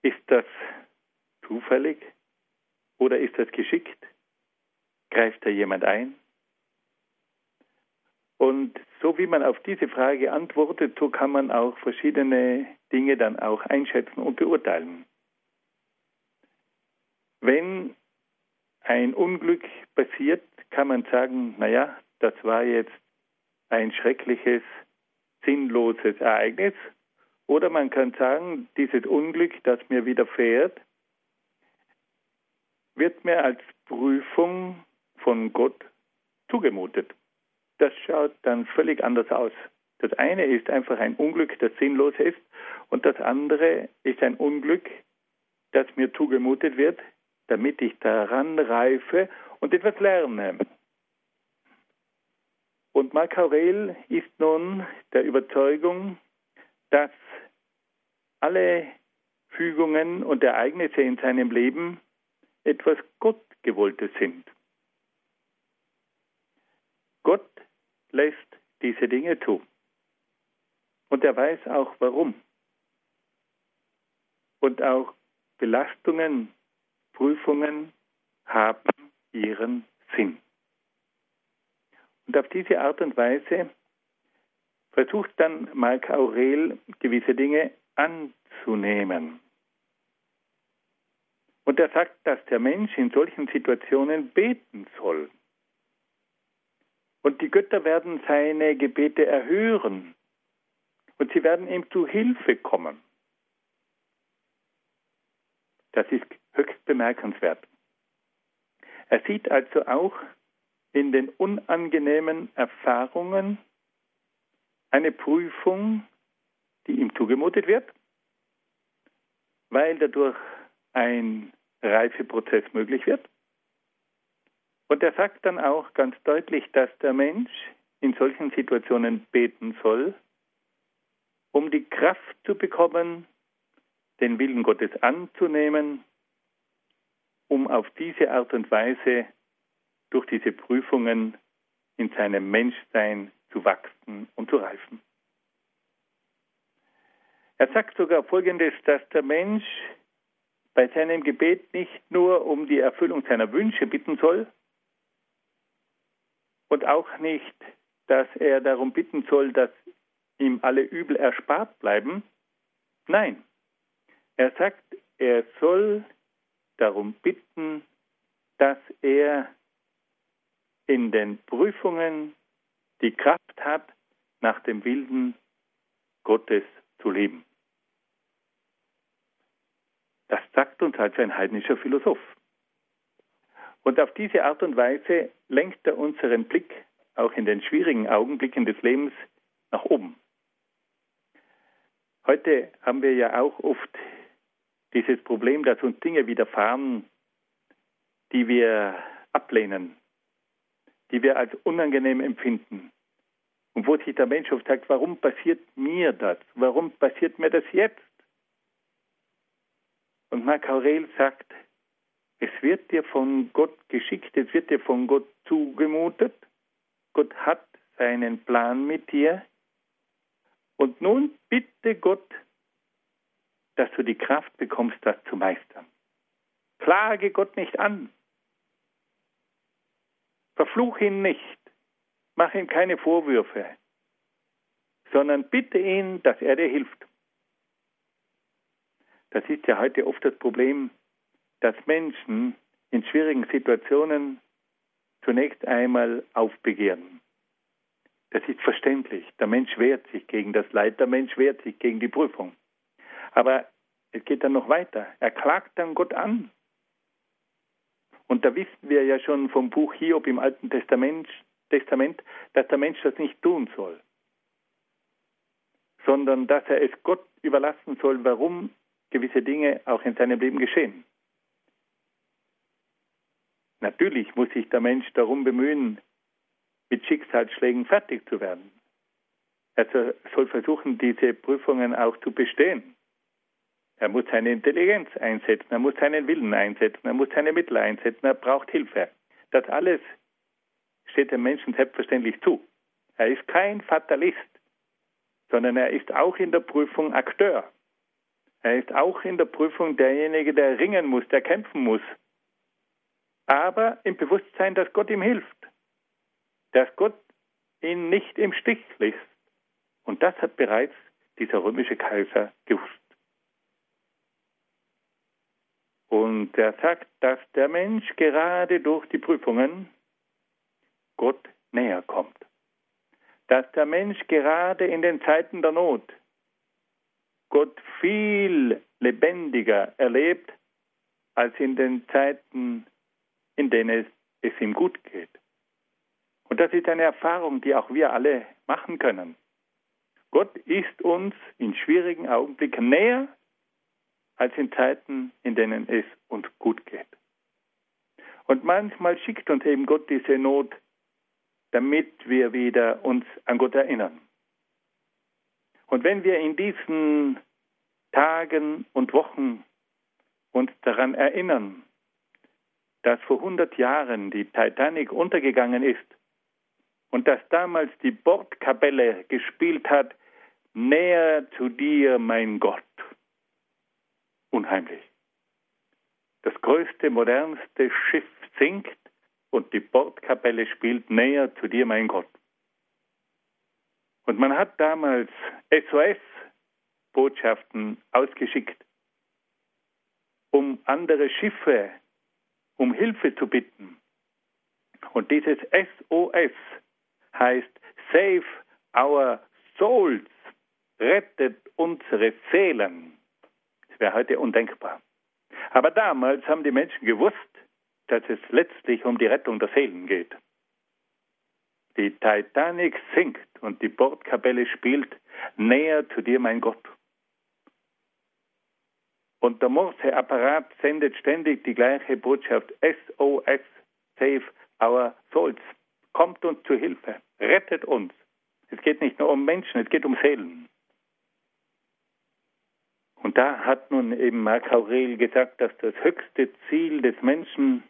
ist das zufällig oder ist das geschickt? Greift da jemand ein? Und so wie man auf diese Frage antwortet, so kann man auch verschiedene Dinge dann auch einschätzen und beurteilen. Wenn ein Unglück passiert, kann man sagen, naja, das war jetzt ein schreckliches, sinnloses Ereignis. Oder man kann sagen, dieses Unglück, das mir widerfährt, wird mir als Prüfung von Gott zugemutet das schaut dann völlig anders aus. Das eine ist einfach ein Unglück, das sinnlos ist, und das andere ist ein Unglück, das mir zugemutet wird, damit ich daran reife und etwas lerne. Und Marc Aurel ist nun der Überzeugung, dass alle Fügungen und Ereignisse in seinem Leben etwas Gottgewolltes sind. Gott lässt diese Dinge zu. Und er weiß auch warum. Und auch Belastungen, Prüfungen haben ihren Sinn. Und auf diese Art und Weise versucht dann Marc Aurel gewisse Dinge anzunehmen. Und er sagt, dass der Mensch in solchen Situationen beten soll. Und die Götter werden seine Gebete erhören. Und sie werden ihm zu Hilfe kommen. Das ist höchst bemerkenswert. Er sieht also auch in den unangenehmen Erfahrungen eine Prüfung, die ihm zugemutet wird, weil dadurch ein Reifeprozess möglich wird. Und er sagt dann auch ganz deutlich, dass der Mensch in solchen Situationen beten soll, um die Kraft zu bekommen, den Willen Gottes anzunehmen, um auf diese Art und Weise durch diese Prüfungen in seinem Menschsein zu wachsen und zu reifen. Er sagt sogar Folgendes, dass der Mensch bei seinem Gebet nicht nur um die Erfüllung seiner Wünsche bitten soll, und auch nicht, dass er darum bitten soll, dass ihm alle Übel erspart bleiben. Nein, er sagt, er soll darum bitten, dass er in den Prüfungen die Kraft hat, nach dem Willen Gottes zu leben. Das sagt uns also ein heidnischer Philosoph. Und auf diese Art und Weise lenkt er unseren Blick auch in den schwierigen Augenblicken des Lebens nach oben. Heute haben wir ja auch oft dieses Problem, dass uns Dinge widerfahren, die wir ablehnen, die wir als unangenehm empfinden. Und wo sich der Mensch oft sagt, warum passiert mir das? Warum passiert mir das jetzt? Und Marc Aurel sagt, es wird dir von Gott geschickt, es wird dir von Gott zugemutet. Gott hat seinen Plan mit dir. Und nun bitte Gott, dass du die Kraft bekommst, das zu meistern. Klage Gott nicht an. Verfluch ihn nicht. Mach ihm keine Vorwürfe, sondern bitte ihn, dass er dir hilft. Das ist ja heute oft das Problem dass Menschen in schwierigen Situationen zunächst einmal aufbegehren. Das ist verständlich. Der Mensch wehrt sich gegen das Leid, der Mensch wehrt sich gegen die Prüfung. Aber es geht dann noch weiter. Er klagt dann Gott an. Und da wissen wir ja schon vom Buch Hiob im Alten Testament, Testament, dass der Mensch das nicht tun soll. sondern dass er es Gott überlassen soll, warum gewisse Dinge auch in seinem Leben geschehen. Natürlich muss sich der Mensch darum bemühen, mit Schicksalsschlägen fertig zu werden. Er soll versuchen, diese Prüfungen auch zu bestehen. Er muss seine Intelligenz einsetzen, er muss seinen Willen einsetzen, er muss seine Mittel einsetzen, er braucht Hilfe. Das alles steht dem Menschen selbstverständlich zu. Er ist kein Fatalist, sondern er ist auch in der Prüfung Akteur. Er ist auch in der Prüfung derjenige, der ringen muss, der kämpfen muss. Aber im Bewusstsein, dass Gott ihm hilft, dass Gott ihn nicht im Stich lässt. Und das hat bereits dieser römische Kaiser gewusst. Und er sagt, dass der Mensch gerade durch die Prüfungen Gott näher kommt. Dass der Mensch gerade in den Zeiten der Not Gott viel lebendiger erlebt als in den Zeiten, in denen es, es ihm gut geht. Und das ist eine Erfahrung, die auch wir alle machen können. Gott ist uns in schwierigen Augenblicken näher als in Zeiten, in denen es uns gut geht. Und manchmal schickt uns eben Gott diese Not, damit wir wieder uns an Gott erinnern. Und wenn wir in diesen Tagen und Wochen uns daran erinnern, dass vor 100 Jahren die Titanic untergegangen ist und dass damals die Bordkapelle gespielt hat, näher zu dir, mein Gott. Unheimlich. Das größte, modernste Schiff sinkt und die Bordkapelle spielt näher zu dir, mein Gott. Und man hat damals SOS-Botschaften ausgeschickt, um andere Schiffe um Hilfe zu bitten. Und dieses SOS heißt Save Our Souls, rettet unsere Seelen. Wäre heute undenkbar. Aber damals haben die Menschen gewusst, dass es letztlich um die Rettung der Seelen geht. Die Titanic sinkt und die Bordkapelle spielt näher zu dir, mein Gott. Und der Morse-Apparat sendet ständig die gleiche Botschaft SOS, Save Our Souls. Kommt uns zu Hilfe, rettet uns. Es geht nicht nur um Menschen, es geht um Seelen. Und da hat nun eben Marc Aurel gesagt, dass das höchste Ziel des Menschen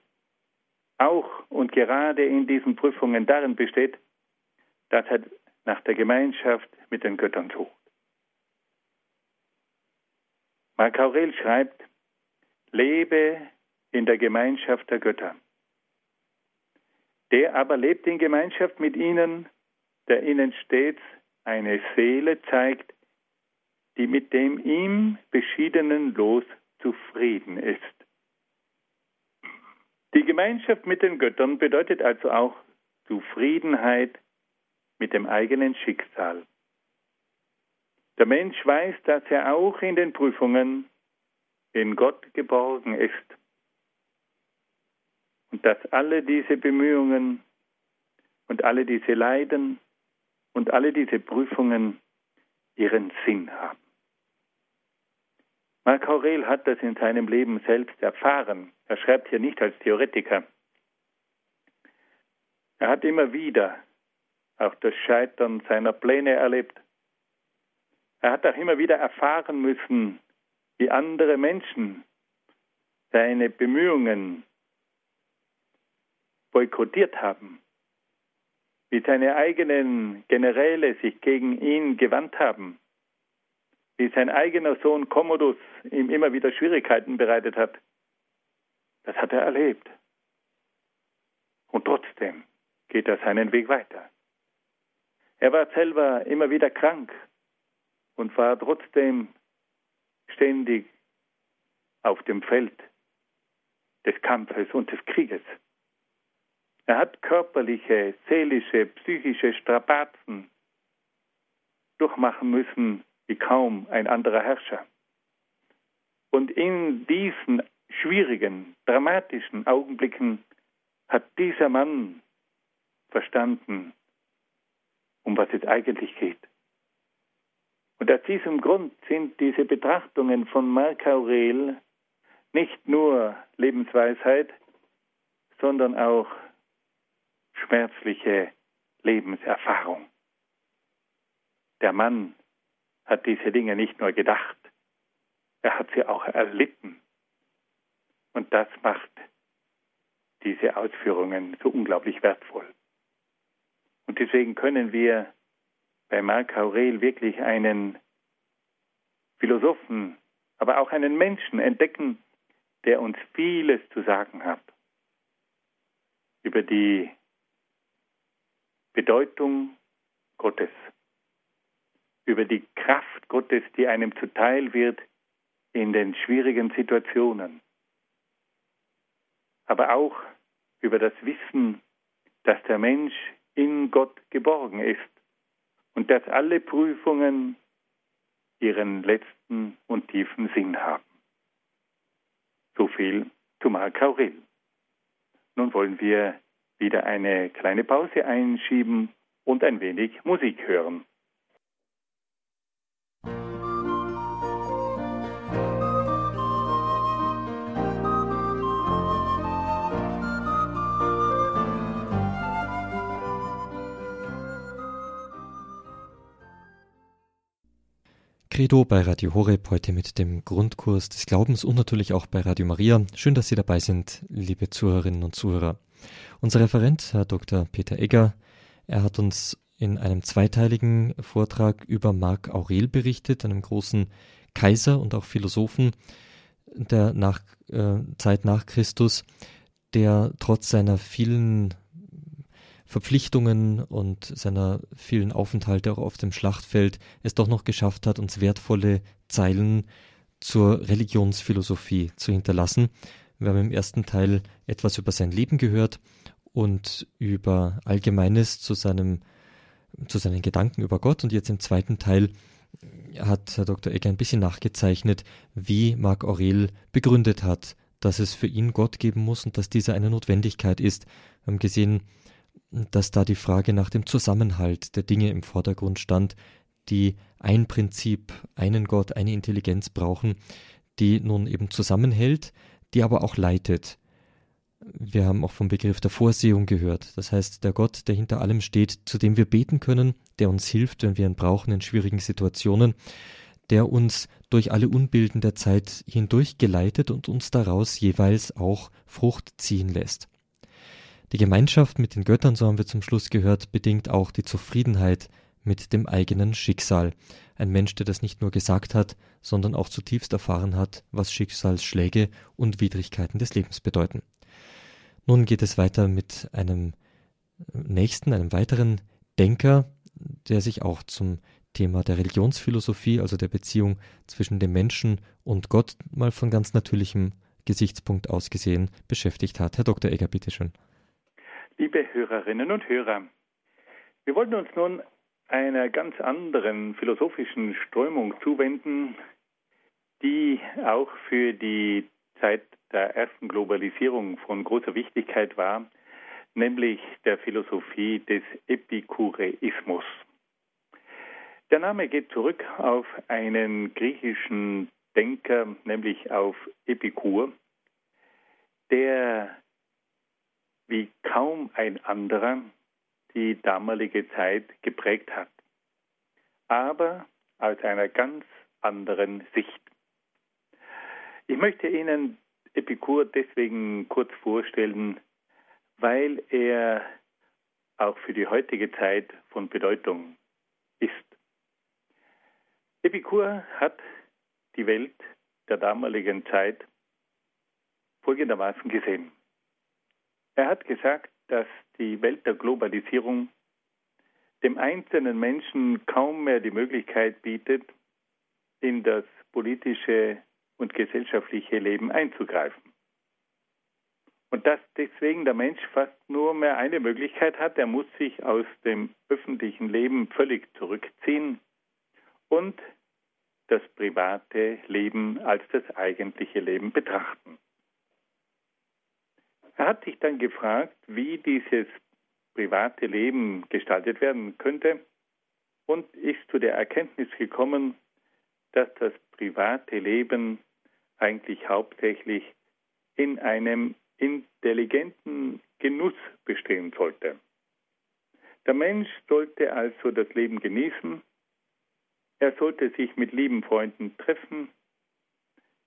auch und gerade in diesen Prüfungen darin besteht, dass er nach der Gemeinschaft mit den Göttern sucht. Marc Aurel schreibt, lebe in der Gemeinschaft der Götter. Der aber lebt in Gemeinschaft mit ihnen, der ihnen stets eine Seele zeigt, die mit dem ihm beschiedenen Los zufrieden ist. Die Gemeinschaft mit den Göttern bedeutet also auch Zufriedenheit mit dem eigenen Schicksal. Der Mensch weiß, dass er auch in den Prüfungen in Gott geborgen ist und dass alle diese Bemühungen und alle diese Leiden und alle diese Prüfungen ihren Sinn haben. Marc Aurel hat das in seinem Leben selbst erfahren. Er schreibt hier nicht als Theoretiker. Er hat immer wieder auch das Scheitern seiner Pläne erlebt. Er hat auch immer wieder erfahren müssen, wie andere Menschen seine Bemühungen boykottiert haben, wie seine eigenen Generäle sich gegen ihn gewandt haben, wie sein eigener Sohn Commodus ihm immer wieder Schwierigkeiten bereitet hat. Das hat er erlebt. Und trotzdem geht er seinen Weg weiter. Er war selber immer wieder krank und war trotzdem ständig auf dem Feld des Kampfes und des Krieges. Er hat körperliche, seelische, psychische Strapazen durchmachen müssen wie kaum ein anderer Herrscher. Und in diesen schwierigen, dramatischen Augenblicken hat dieser Mann verstanden, um was es eigentlich geht. Und aus diesem Grund sind diese Betrachtungen von Marc Aurel nicht nur Lebensweisheit, sondern auch schmerzliche Lebenserfahrung. Der Mann hat diese Dinge nicht nur gedacht, er hat sie auch erlitten. Und das macht diese Ausführungen so unglaublich wertvoll. Und deswegen können wir bei Marc Aurel wirklich einen Philosophen, aber auch einen Menschen entdecken, der uns vieles zu sagen hat über die Bedeutung Gottes, über die Kraft Gottes, die einem zuteil wird in den schwierigen Situationen, aber auch über das Wissen, dass der Mensch in Gott geborgen ist und dass alle Prüfungen ihren letzten und tiefen Sinn haben. So viel zu Marc Aurel. Nun wollen wir wieder eine kleine Pause einschieben und ein wenig Musik hören. Credo bei Radio Horeb heute mit dem Grundkurs des Glaubens und natürlich auch bei Radio Maria. Schön, dass Sie dabei sind, liebe Zuhörerinnen und Zuhörer. Unser Referent, Herr Dr. Peter Egger, er hat uns in einem zweiteiligen Vortrag über Marc Aurel berichtet, einem großen Kaiser und auch Philosophen der nach, äh, Zeit nach Christus, der trotz seiner vielen Verpflichtungen und seiner vielen Aufenthalte auch auf dem Schlachtfeld es doch noch geschafft hat, uns wertvolle Zeilen zur Religionsphilosophie zu hinterlassen. Wir haben im ersten Teil etwas über sein Leben gehört und über Allgemeines zu seinem zu seinen Gedanken über Gott und jetzt im zweiten Teil hat Herr Dr. Egger ein bisschen nachgezeichnet, wie Marc Aurel begründet hat, dass es für ihn Gott geben muss und dass dieser eine Notwendigkeit ist. Wir haben gesehen, dass da die Frage nach dem Zusammenhalt der Dinge im Vordergrund stand, die ein Prinzip, einen Gott, eine Intelligenz brauchen, die nun eben zusammenhält, die aber auch leitet. Wir haben auch vom Begriff der Vorsehung gehört. Das heißt, der Gott, der hinter allem steht, zu dem wir beten können, der uns hilft, wenn wir ihn brauchen in schwierigen Situationen, der uns durch alle Unbilden der Zeit hindurch geleitet und uns daraus jeweils auch Frucht ziehen lässt. Die Gemeinschaft mit den Göttern, so haben wir zum Schluss gehört, bedingt auch die Zufriedenheit mit dem eigenen Schicksal. Ein Mensch, der das nicht nur gesagt hat, sondern auch zutiefst erfahren hat, was Schicksalsschläge und Widrigkeiten des Lebens bedeuten. Nun geht es weiter mit einem nächsten, einem weiteren Denker, der sich auch zum Thema der Religionsphilosophie, also der Beziehung zwischen dem Menschen und Gott, mal von ganz natürlichem Gesichtspunkt aus gesehen beschäftigt hat. Herr Dr. Egger, bitteschön. Liebe Hörerinnen und Hörer, wir wollen uns nun einer ganz anderen philosophischen Strömung zuwenden, die auch für die Zeit der ersten Globalisierung von großer Wichtigkeit war, nämlich der Philosophie des Epikureismus. Der Name geht zurück auf einen griechischen Denker, nämlich auf Epikur, der wie kaum ein anderer die damalige Zeit geprägt hat, aber aus einer ganz anderen Sicht. Ich möchte Ihnen Epikur deswegen kurz vorstellen, weil er auch für die heutige Zeit von Bedeutung ist. Epikur hat die Welt der damaligen Zeit folgendermaßen gesehen. Er hat gesagt, dass die Welt der Globalisierung dem einzelnen Menschen kaum mehr die Möglichkeit bietet, in das politische und gesellschaftliche Leben einzugreifen. Und dass deswegen der Mensch fast nur mehr eine Möglichkeit hat, er muss sich aus dem öffentlichen Leben völlig zurückziehen und das private Leben als das eigentliche Leben betrachten. Er hat sich dann gefragt, wie dieses private Leben gestaltet werden könnte. und ist zu der Erkenntnis gekommen, dass das private Leben eigentlich hauptsächlich in einem intelligenten Genuss bestehen sollte. Der Mensch sollte also das Leben genießen, er sollte sich mit lieben Freunden treffen,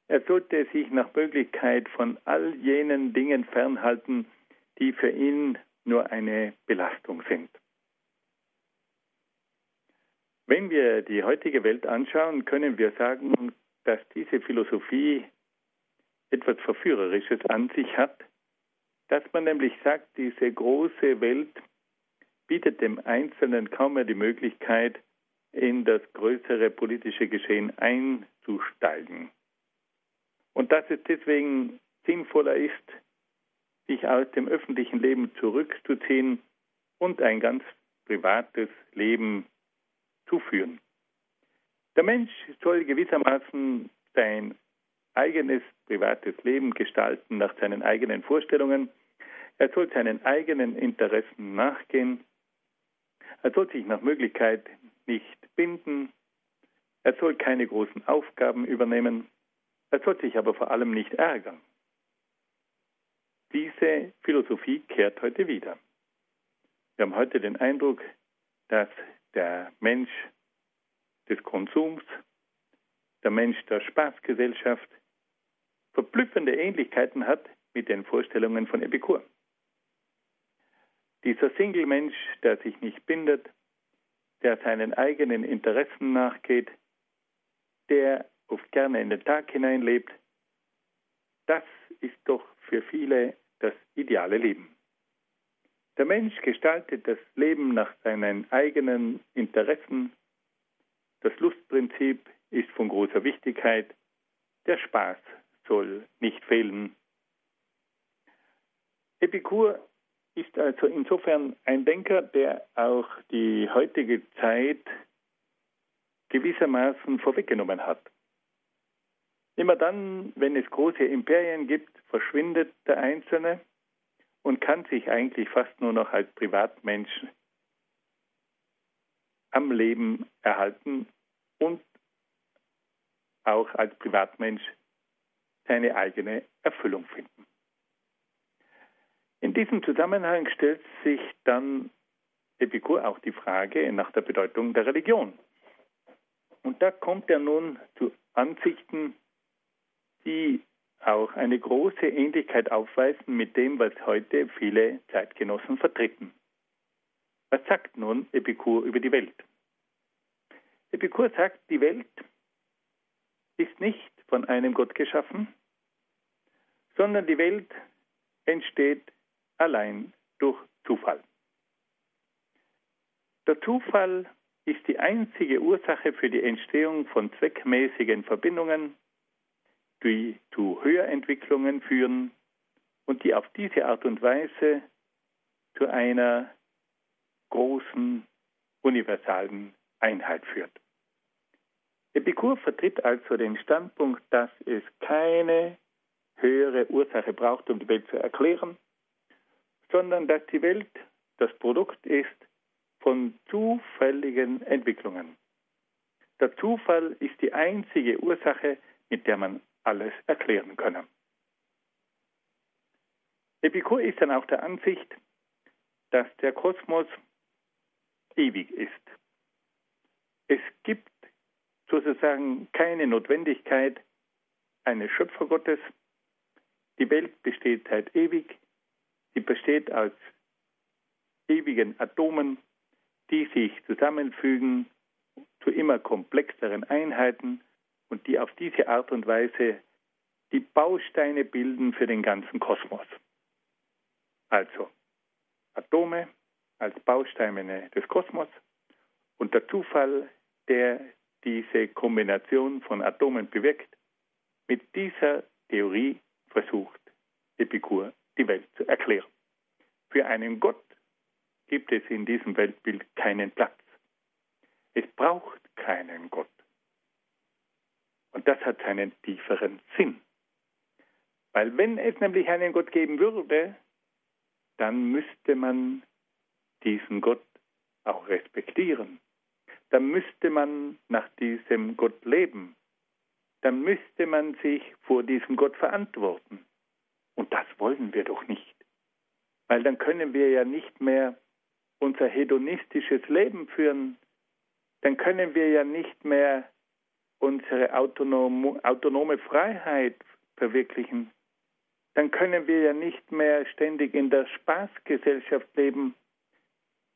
er sollte sich nach Möglichkeit von all jenen Dingen fernhalten, die für ihn nur eine Belastung sind. Wenn wir die heutige Welt anschauen, können wir sagen, dass diese Philosophie etwas Verführerisches an sich hat, dass man nämlich sagt, diese große Welt bietet dem Einzelnen kaum mehr die Möglichkeit, in das größere politische Geschehen einzusteigen. Und dass es deswegen sinnvoller ist, sich aus dem öffentlichen Leben zurückzuziehen und ein ganz privates Leben zu führen. Der Mensch soll gewissermaßen sein eigenes privates Leben gestalten nach seinen eigenen Vorstellungen. Er soll seinen eigenen Interessen nachgehen. Er soll sich nach Möglichkeit nicht binden. Er soll keine großen Aufgaben übernehmen. Er soll sich aber vor allem nicht ärgern. Diese Philosophie kehrt heute wieder. Wir haben heute den Eindruck, dass der Mensch des Konsums, der Mensch der Spaßgesellschaft verblüffende Ähnlichkeiten hat mit den Vorstellungen von Epikur. Dieser Single-Mensch, der sich nicht bindet, der seinen eigenen Interessen nachgeht, der oft gerne in den Tag hineinlebt, das ist doch für viele das ideale Leben. Der Mensch gestaltet das Leben nach seinen eigenen Interessen. Das Lustprinzip ist von großer Wichtigkeit. Der Spaß soll nicht fehlen. Epikur ist also insofern ein Denker, der auch die heutige Zeit gewissermaßen vorweggenommen hat. Immer dann, wenn es große Imperien gibt, verschwindet der Einzelne und kann sich eigentlich fast nur noch als Privatmensch am Leben erhalten und auch als Privatmensch seine eigene Erfüllung finden. In diesem Zusammenhang stellt sich dann Epikur auch die Frage nach der Bedeutung der Religion. Und da kommt er nun zu Ansichten, die auch eine große Ähnlichkeit aufweisen mit dem, was heute viele Zeitgenossen vertreten. Was sagt nun Epikur über die Welt? Epikur sagt, die Welt ist nicht von einem Gott geschaffen, sondern die Welt entsteht allein durch Zufall. Der Zufall ist die einzige Ursache für die Entstehung von zweckmäßigen Verbindungen die zu Höherentwicklungen führen und die auf diese Art und Weise zu einer großen universalen Einheit führt. Epikur vertritt also den Standpunkt, dass es keine höhere Ursache braucht, um die Welt zu erklären, sondern dass die Welt das Produkt ist von zufälligen Entwicklungen. Der Zufall ist die einzige Ursache, mit der man alles erklären können. Epikur ist dann auch der Ansicht, dass der Kosmos ewig ist. Es gibt sozusagen keine Notwendigkeit eines Schöpfergottes. Die Welt besteht seit ewig. Sie besteht aus ewigen Atomen, die sich zusammenfügen zu immer komplexeren Einheiten und die auf diese Art und Weise die Bausteine bilden für den ganzen Kosmos. Also Atome als Bausteine des Kosmos und der Zufall, der diese Kombination von Atomen bewirkt, mit dieser Theorie versucht Epikur die Welt zu erklären. Für einen Gott gibt es in diesem Weltbild keinen Platz. Es braucht keinen Gott. Und das hat einen tieferen Sinn. Weil wenn es nämlich einen Gott geben würde, dann müsste man diesen Gott auch respektieren. dann müsste man nach diesem Gott leben. Dann müsste man sich vor diesem Gott verantworten. Und das wollen wir doch nicht. Weil dann können wir ja nicht mehr unser hedonistisches Leben führen. Dann können wir ja nicht mehr unsere autonome, Freiheit verwirklichen. Dann können wir ja nicht mehr ständig in der Spaßgesellschaft leben.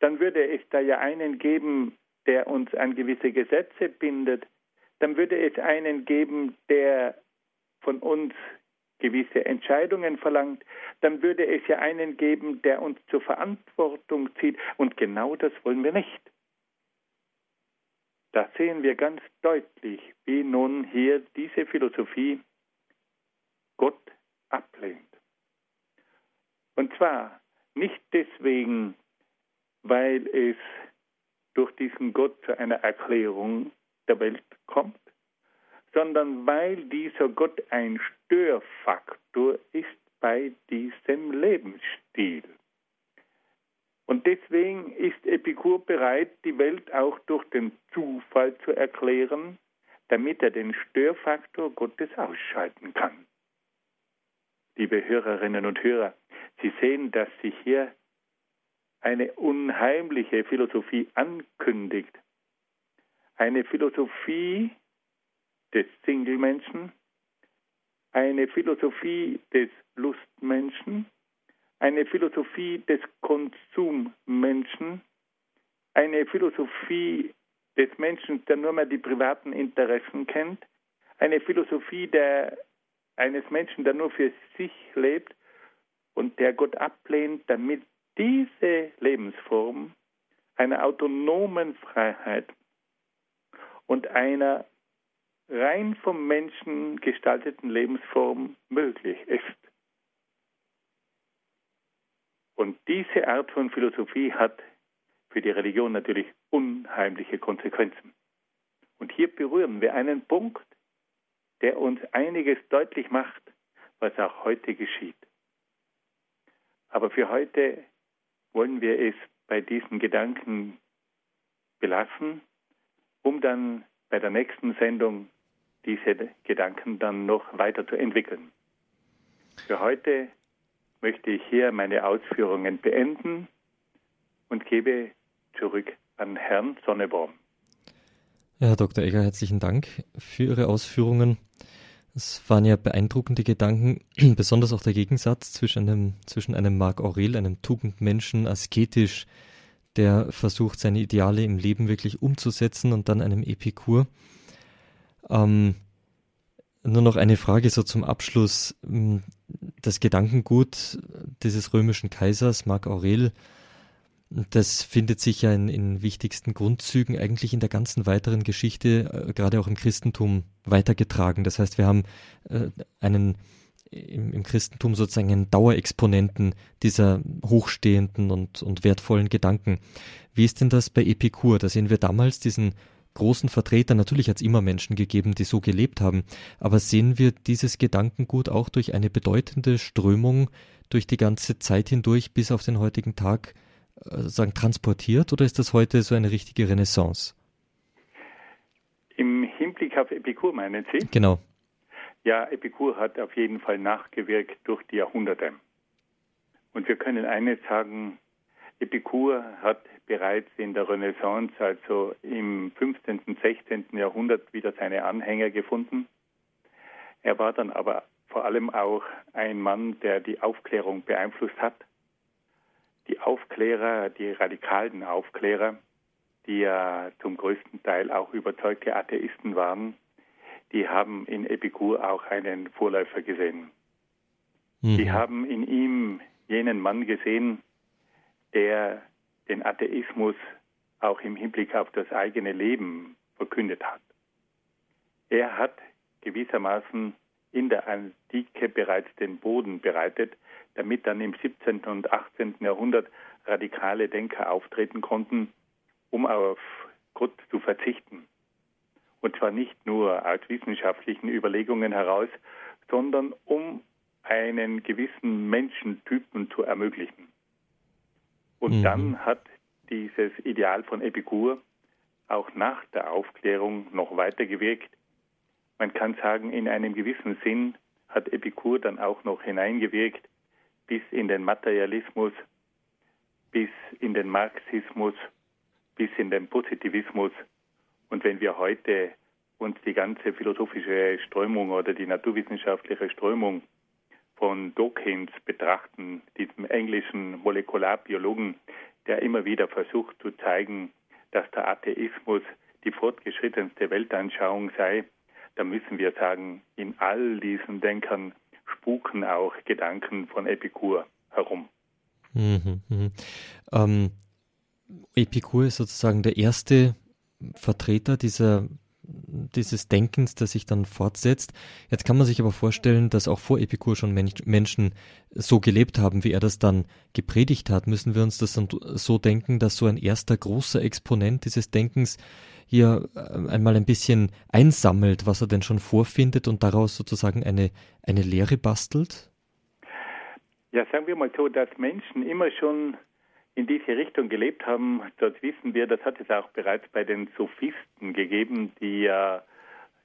Dann würde es da ja einen geben, der uns an gewisse Gesetze bindet. Dann würde es einen geben, der von uns gewisse Entscheidungen verlangt, dann würde es ja einen geben, der uns zur Verantwortung zieht. Und genau das wollen wir nicht. Da sehen wir ganz deutlich, wie nun hier diese Philosophie Gott ablehnt. Und zwar nicht deswegen, weil es durch diesen Gott zu einer Erklärung der Welt kommt, sondern weil dieser Gott ein Störfaktor ist bei diesem Lebensstil. Und deswegen ist Epikur bereit, die Welt auch durch den Zufall zu erklären, damit er den Störfaktor Gottes ausschalten kann. Liebe Hörerinnen und Hörer, Sie sehen, dass sich hier eine unheimliche Philosophie ankündigt. Eine Philosophie des Single-Menschen, eine Philosophie des Lustmenschen, eine Philosophie des Konsummenschen, eine Philosophie des Menschen, der nur mehr die privaten Interessen kennt, eine Philosophie der, eines Menschen, der nur für sich lebt und der Gott ablehnt, damit diese Lebensform einer autonomen Freiheit und einer rein vom Menschen gestalteten Lebensform möglich ist. Und diese Art von Philosophie hat für die Religion natürlich unheimliche Konsequenzen. Und hier berühren wir einen Punkt, der uns einiges deutlich macht, was auch heute geschieht. Aber für heute wollen wir es bei diesen Gedanken belassen, um dann bei der nächsten Sendung diese Gedanken dann noch weiter zu entwickeln. Für heute möchte ich hier meine Ausführungen beenden und gebe zurück an Herrn Sonneborn. Herr Dr. Egger, herzlichen Dank für Ihre Ausführungen. Es waren ja beeindruckende Gedanken, (clears throat) besonders auch der Gegensatz zwischen einem, zwischen einem Marc Aurel, einem Tugendmenschen, asketisch, der versucht, seine Ideale im Leben wirklich umzusetzen, und dann einem Epikur, ähm, nur noch eine Frage so zum Abschluss. Das Gedankengut dieses römischen Kaisers, Marc Aurel, das findet sich ja in, in wichtigsten Grundzügen eigentlich in der ganzen weiteren Geschichte, äh, gerade auch im Christentum, weitergetragen. Das heißt, wir haben äh, einen im, im, Christentum sozusagen einen Dauerexponenten dieser hochstehenden und, und wertvollen Gedanken. Wie ist denn das bei Epikur? Da sehen wir damals diesen großen Vertreter, natürlich hat es immer Menschen gegeben, die so gelebt haben, aber sehen wir dieses Gedankengut auch durch eine bedeutende Strömung durch die ganze Zeit hindurch bis auf den heutigen Tag äh, sagen, transportiert oder ist das heute so eine richtige Renaissance? Im Hinblick auf Epikur meinen Sie? Genau. Ja, Epikur hat auf jeden Fall nachgewirkt durch die Jahrhunderte. Und wir können eines sagen, Epikur hat bereits in der Renaissance, also im 15., und 16. Jahrhundert, wieder seine Anhänger gefunden. Er war dann aber vor allem auch ein Mann, der die Aufklärung beeinflusst hat. Die Aufklärer, die radikalen Aufklärer, die ja zum größten Teil auch überzeugte Atheisten waren, die haben in Epikur auch einen Vorläufer gesehen. Mhm. Die haben in ihm jenen Mann gesehen, der den Atheismus auch im Hinblick auf das eigene Leben verkündet hat. Er hat gewissermaßen in der Antike bereits den Boden bereitet, damit dann im 17. und 18. Jahrhundert radikale Denker auftreten konnten, um auf Gott zu verzichten. Und zwar nicht nur aus wissenschaftlichen Überlegungen heraus, sondern um einen gewissen Menschentypen zu ermöglichen. Und mhm. dann hat dieses Ideal von Epikur auch nach der Aufklärung noch weiter gewirkt. Man kann sagen, in einem gewissen Sinn hat Epikur dann auch noch hineingewirkt bis in den Materialismus, bis in den Marxismus, bis in den Positivismus. Und wenn wir heute uns die ganze philosophische Strömung oder die naturwissenschaftliche Strömung von Dawkins betrachten, diesem englischen Molekularbiologen, der immer wieder versucht zu zeigen, dass der Atheismus die fortgeschrittenste Weltanschauung sei, da müssen wir sagen, in all diesen Denkern spuken auch Gedanken von Epikur herum. Mhm, mh. ähm, Epikur ist sozusagen der erste Vertreter dieser dieses Denkens, das sich dann fortsetzt. Jetzt kann man sich aber vorstellen, dass auch vor Epikur schon Menschen so gelebt haben, wie er das dann gepredigt hat. Müssen wir uns das dann so denken, dass so ein erster großer Exponent dieses Denkens hier äh, einmal ein bisschen einsammelt, was er denn schon vorfindet und daraus sozusagen eine, eine Lehre bastelt? Ja, sagen wir mal so, dass Menschen immer schon in diese Richtung gelebt haben, dort wissen wir, das hat es auch bereits bei den Sophisten gegeben, die ja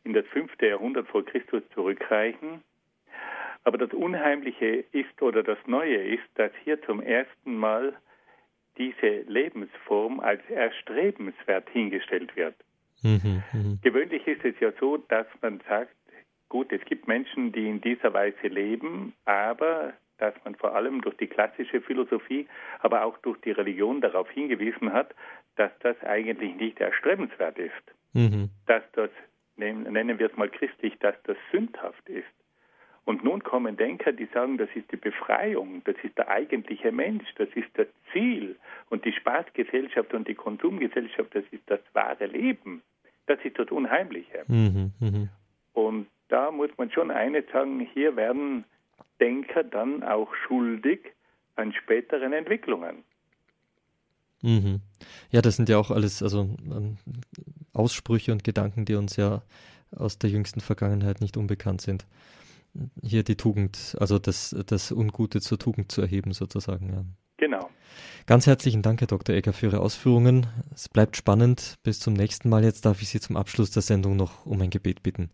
in das fünfte Jahrhundert vor Christus zurückreichen. Aber das Unheimliche ist oder das Neue ist, dass hier zum ersten Mal diese Lebensform als erstrebenswert hingestellt wird. Mhm, mh. Gewöhnlich ist es ja so, dass man sagt, gut, es gibt Menschen, die in dieser Weise leben, aber dass man vor allem durch die klassische Philosophie, aber auch durch die Religion darauf hingewiesen hat, dass das eigentlich nicht erstrebenswert ist. Mhm. Dass das, nennen wir es mal christlich, dass das sündhaft ist. Und nun kommen Denker, die sagen, das ist die Befreiung, das ist der eigentliche Mensch, das ist das Ziel. Und die Spaßgesellschaft und die Konsumgesellschaft, das ist das wahre Leben. Das ist das Unheimliche. Mhm, mh. Und da muss man schon eines sagen, hier werden Denker dann auch schuldig an späteren Entwicklungen. Mhm. Ja, das sind ja auch alles also ähm, Aussprüche und Gedanken, die uns ja aus der jüngsten Vergangenheit nicht unbekannt sind. Hier die Tugend, also das, das Ungute zur Tugend zu erheben, sozusagen. Ja. Genau. Ganz herzlichen Dank, Herr Dr. Egger, für Ihre Ausführungen. Es bleibt spannend. Bis zum nächsten Mal. Jetzt darf ich Sie zum Abschluss der Sendung noch um ein Gebet bitten.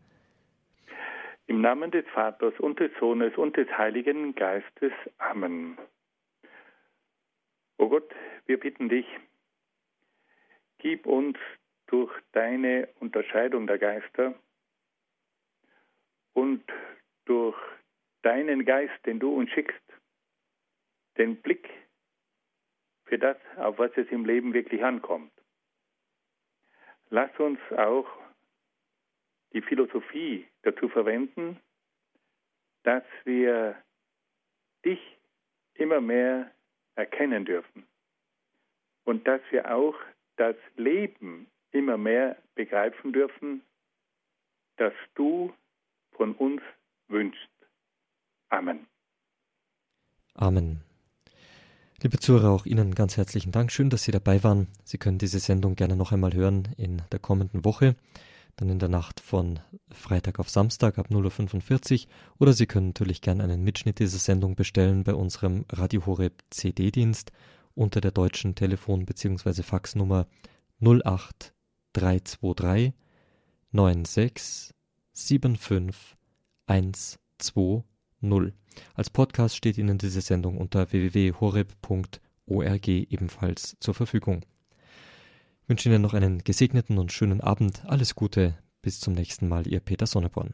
Im Namen des Vaters und des Sohnes und des Heiligen Geistes. Amen. O Gott, wir bitten dich, gib uns durch deine Unterscheidung der Geister und durch deinen Geist, den du uns schickst, den Blick für das, auf was es im Leben wirklich ankommt. Lass uns auch die Philosophie dazu verwenden, dass wir dich immer mehr erkennen dürfen und dass wir auch das Leben immer mehr begreifen dürfen, das du von uns wünschst. Amen. Amen. Liebe Zuhörer, auch Ihnen ganz herzlichen Dank. Schön, dass Sie dabei waren. Sie können diese Sendung gerne noch einmal hören in der kommenden Woche dann in der Nacht von Freitag auf Samstag ab 0.45 Uhr oder Sie können natürlich gerne einen Mitschnitt dieser Sendung bestellen bei unserem Radio Horeb CD-Dienst unter der deutschen Telefon- bzw. Faxnummer 08323 96 75 120. Als Podcast steht Ihnen diese Sendung unter www.horeb.org ebenfalls zur Verfügung wünsche Ihnen noch einen gesegneten und schönen Abend. Alles Gute. Bis zum nächsten Mal, Ihr Peter Sonneborn.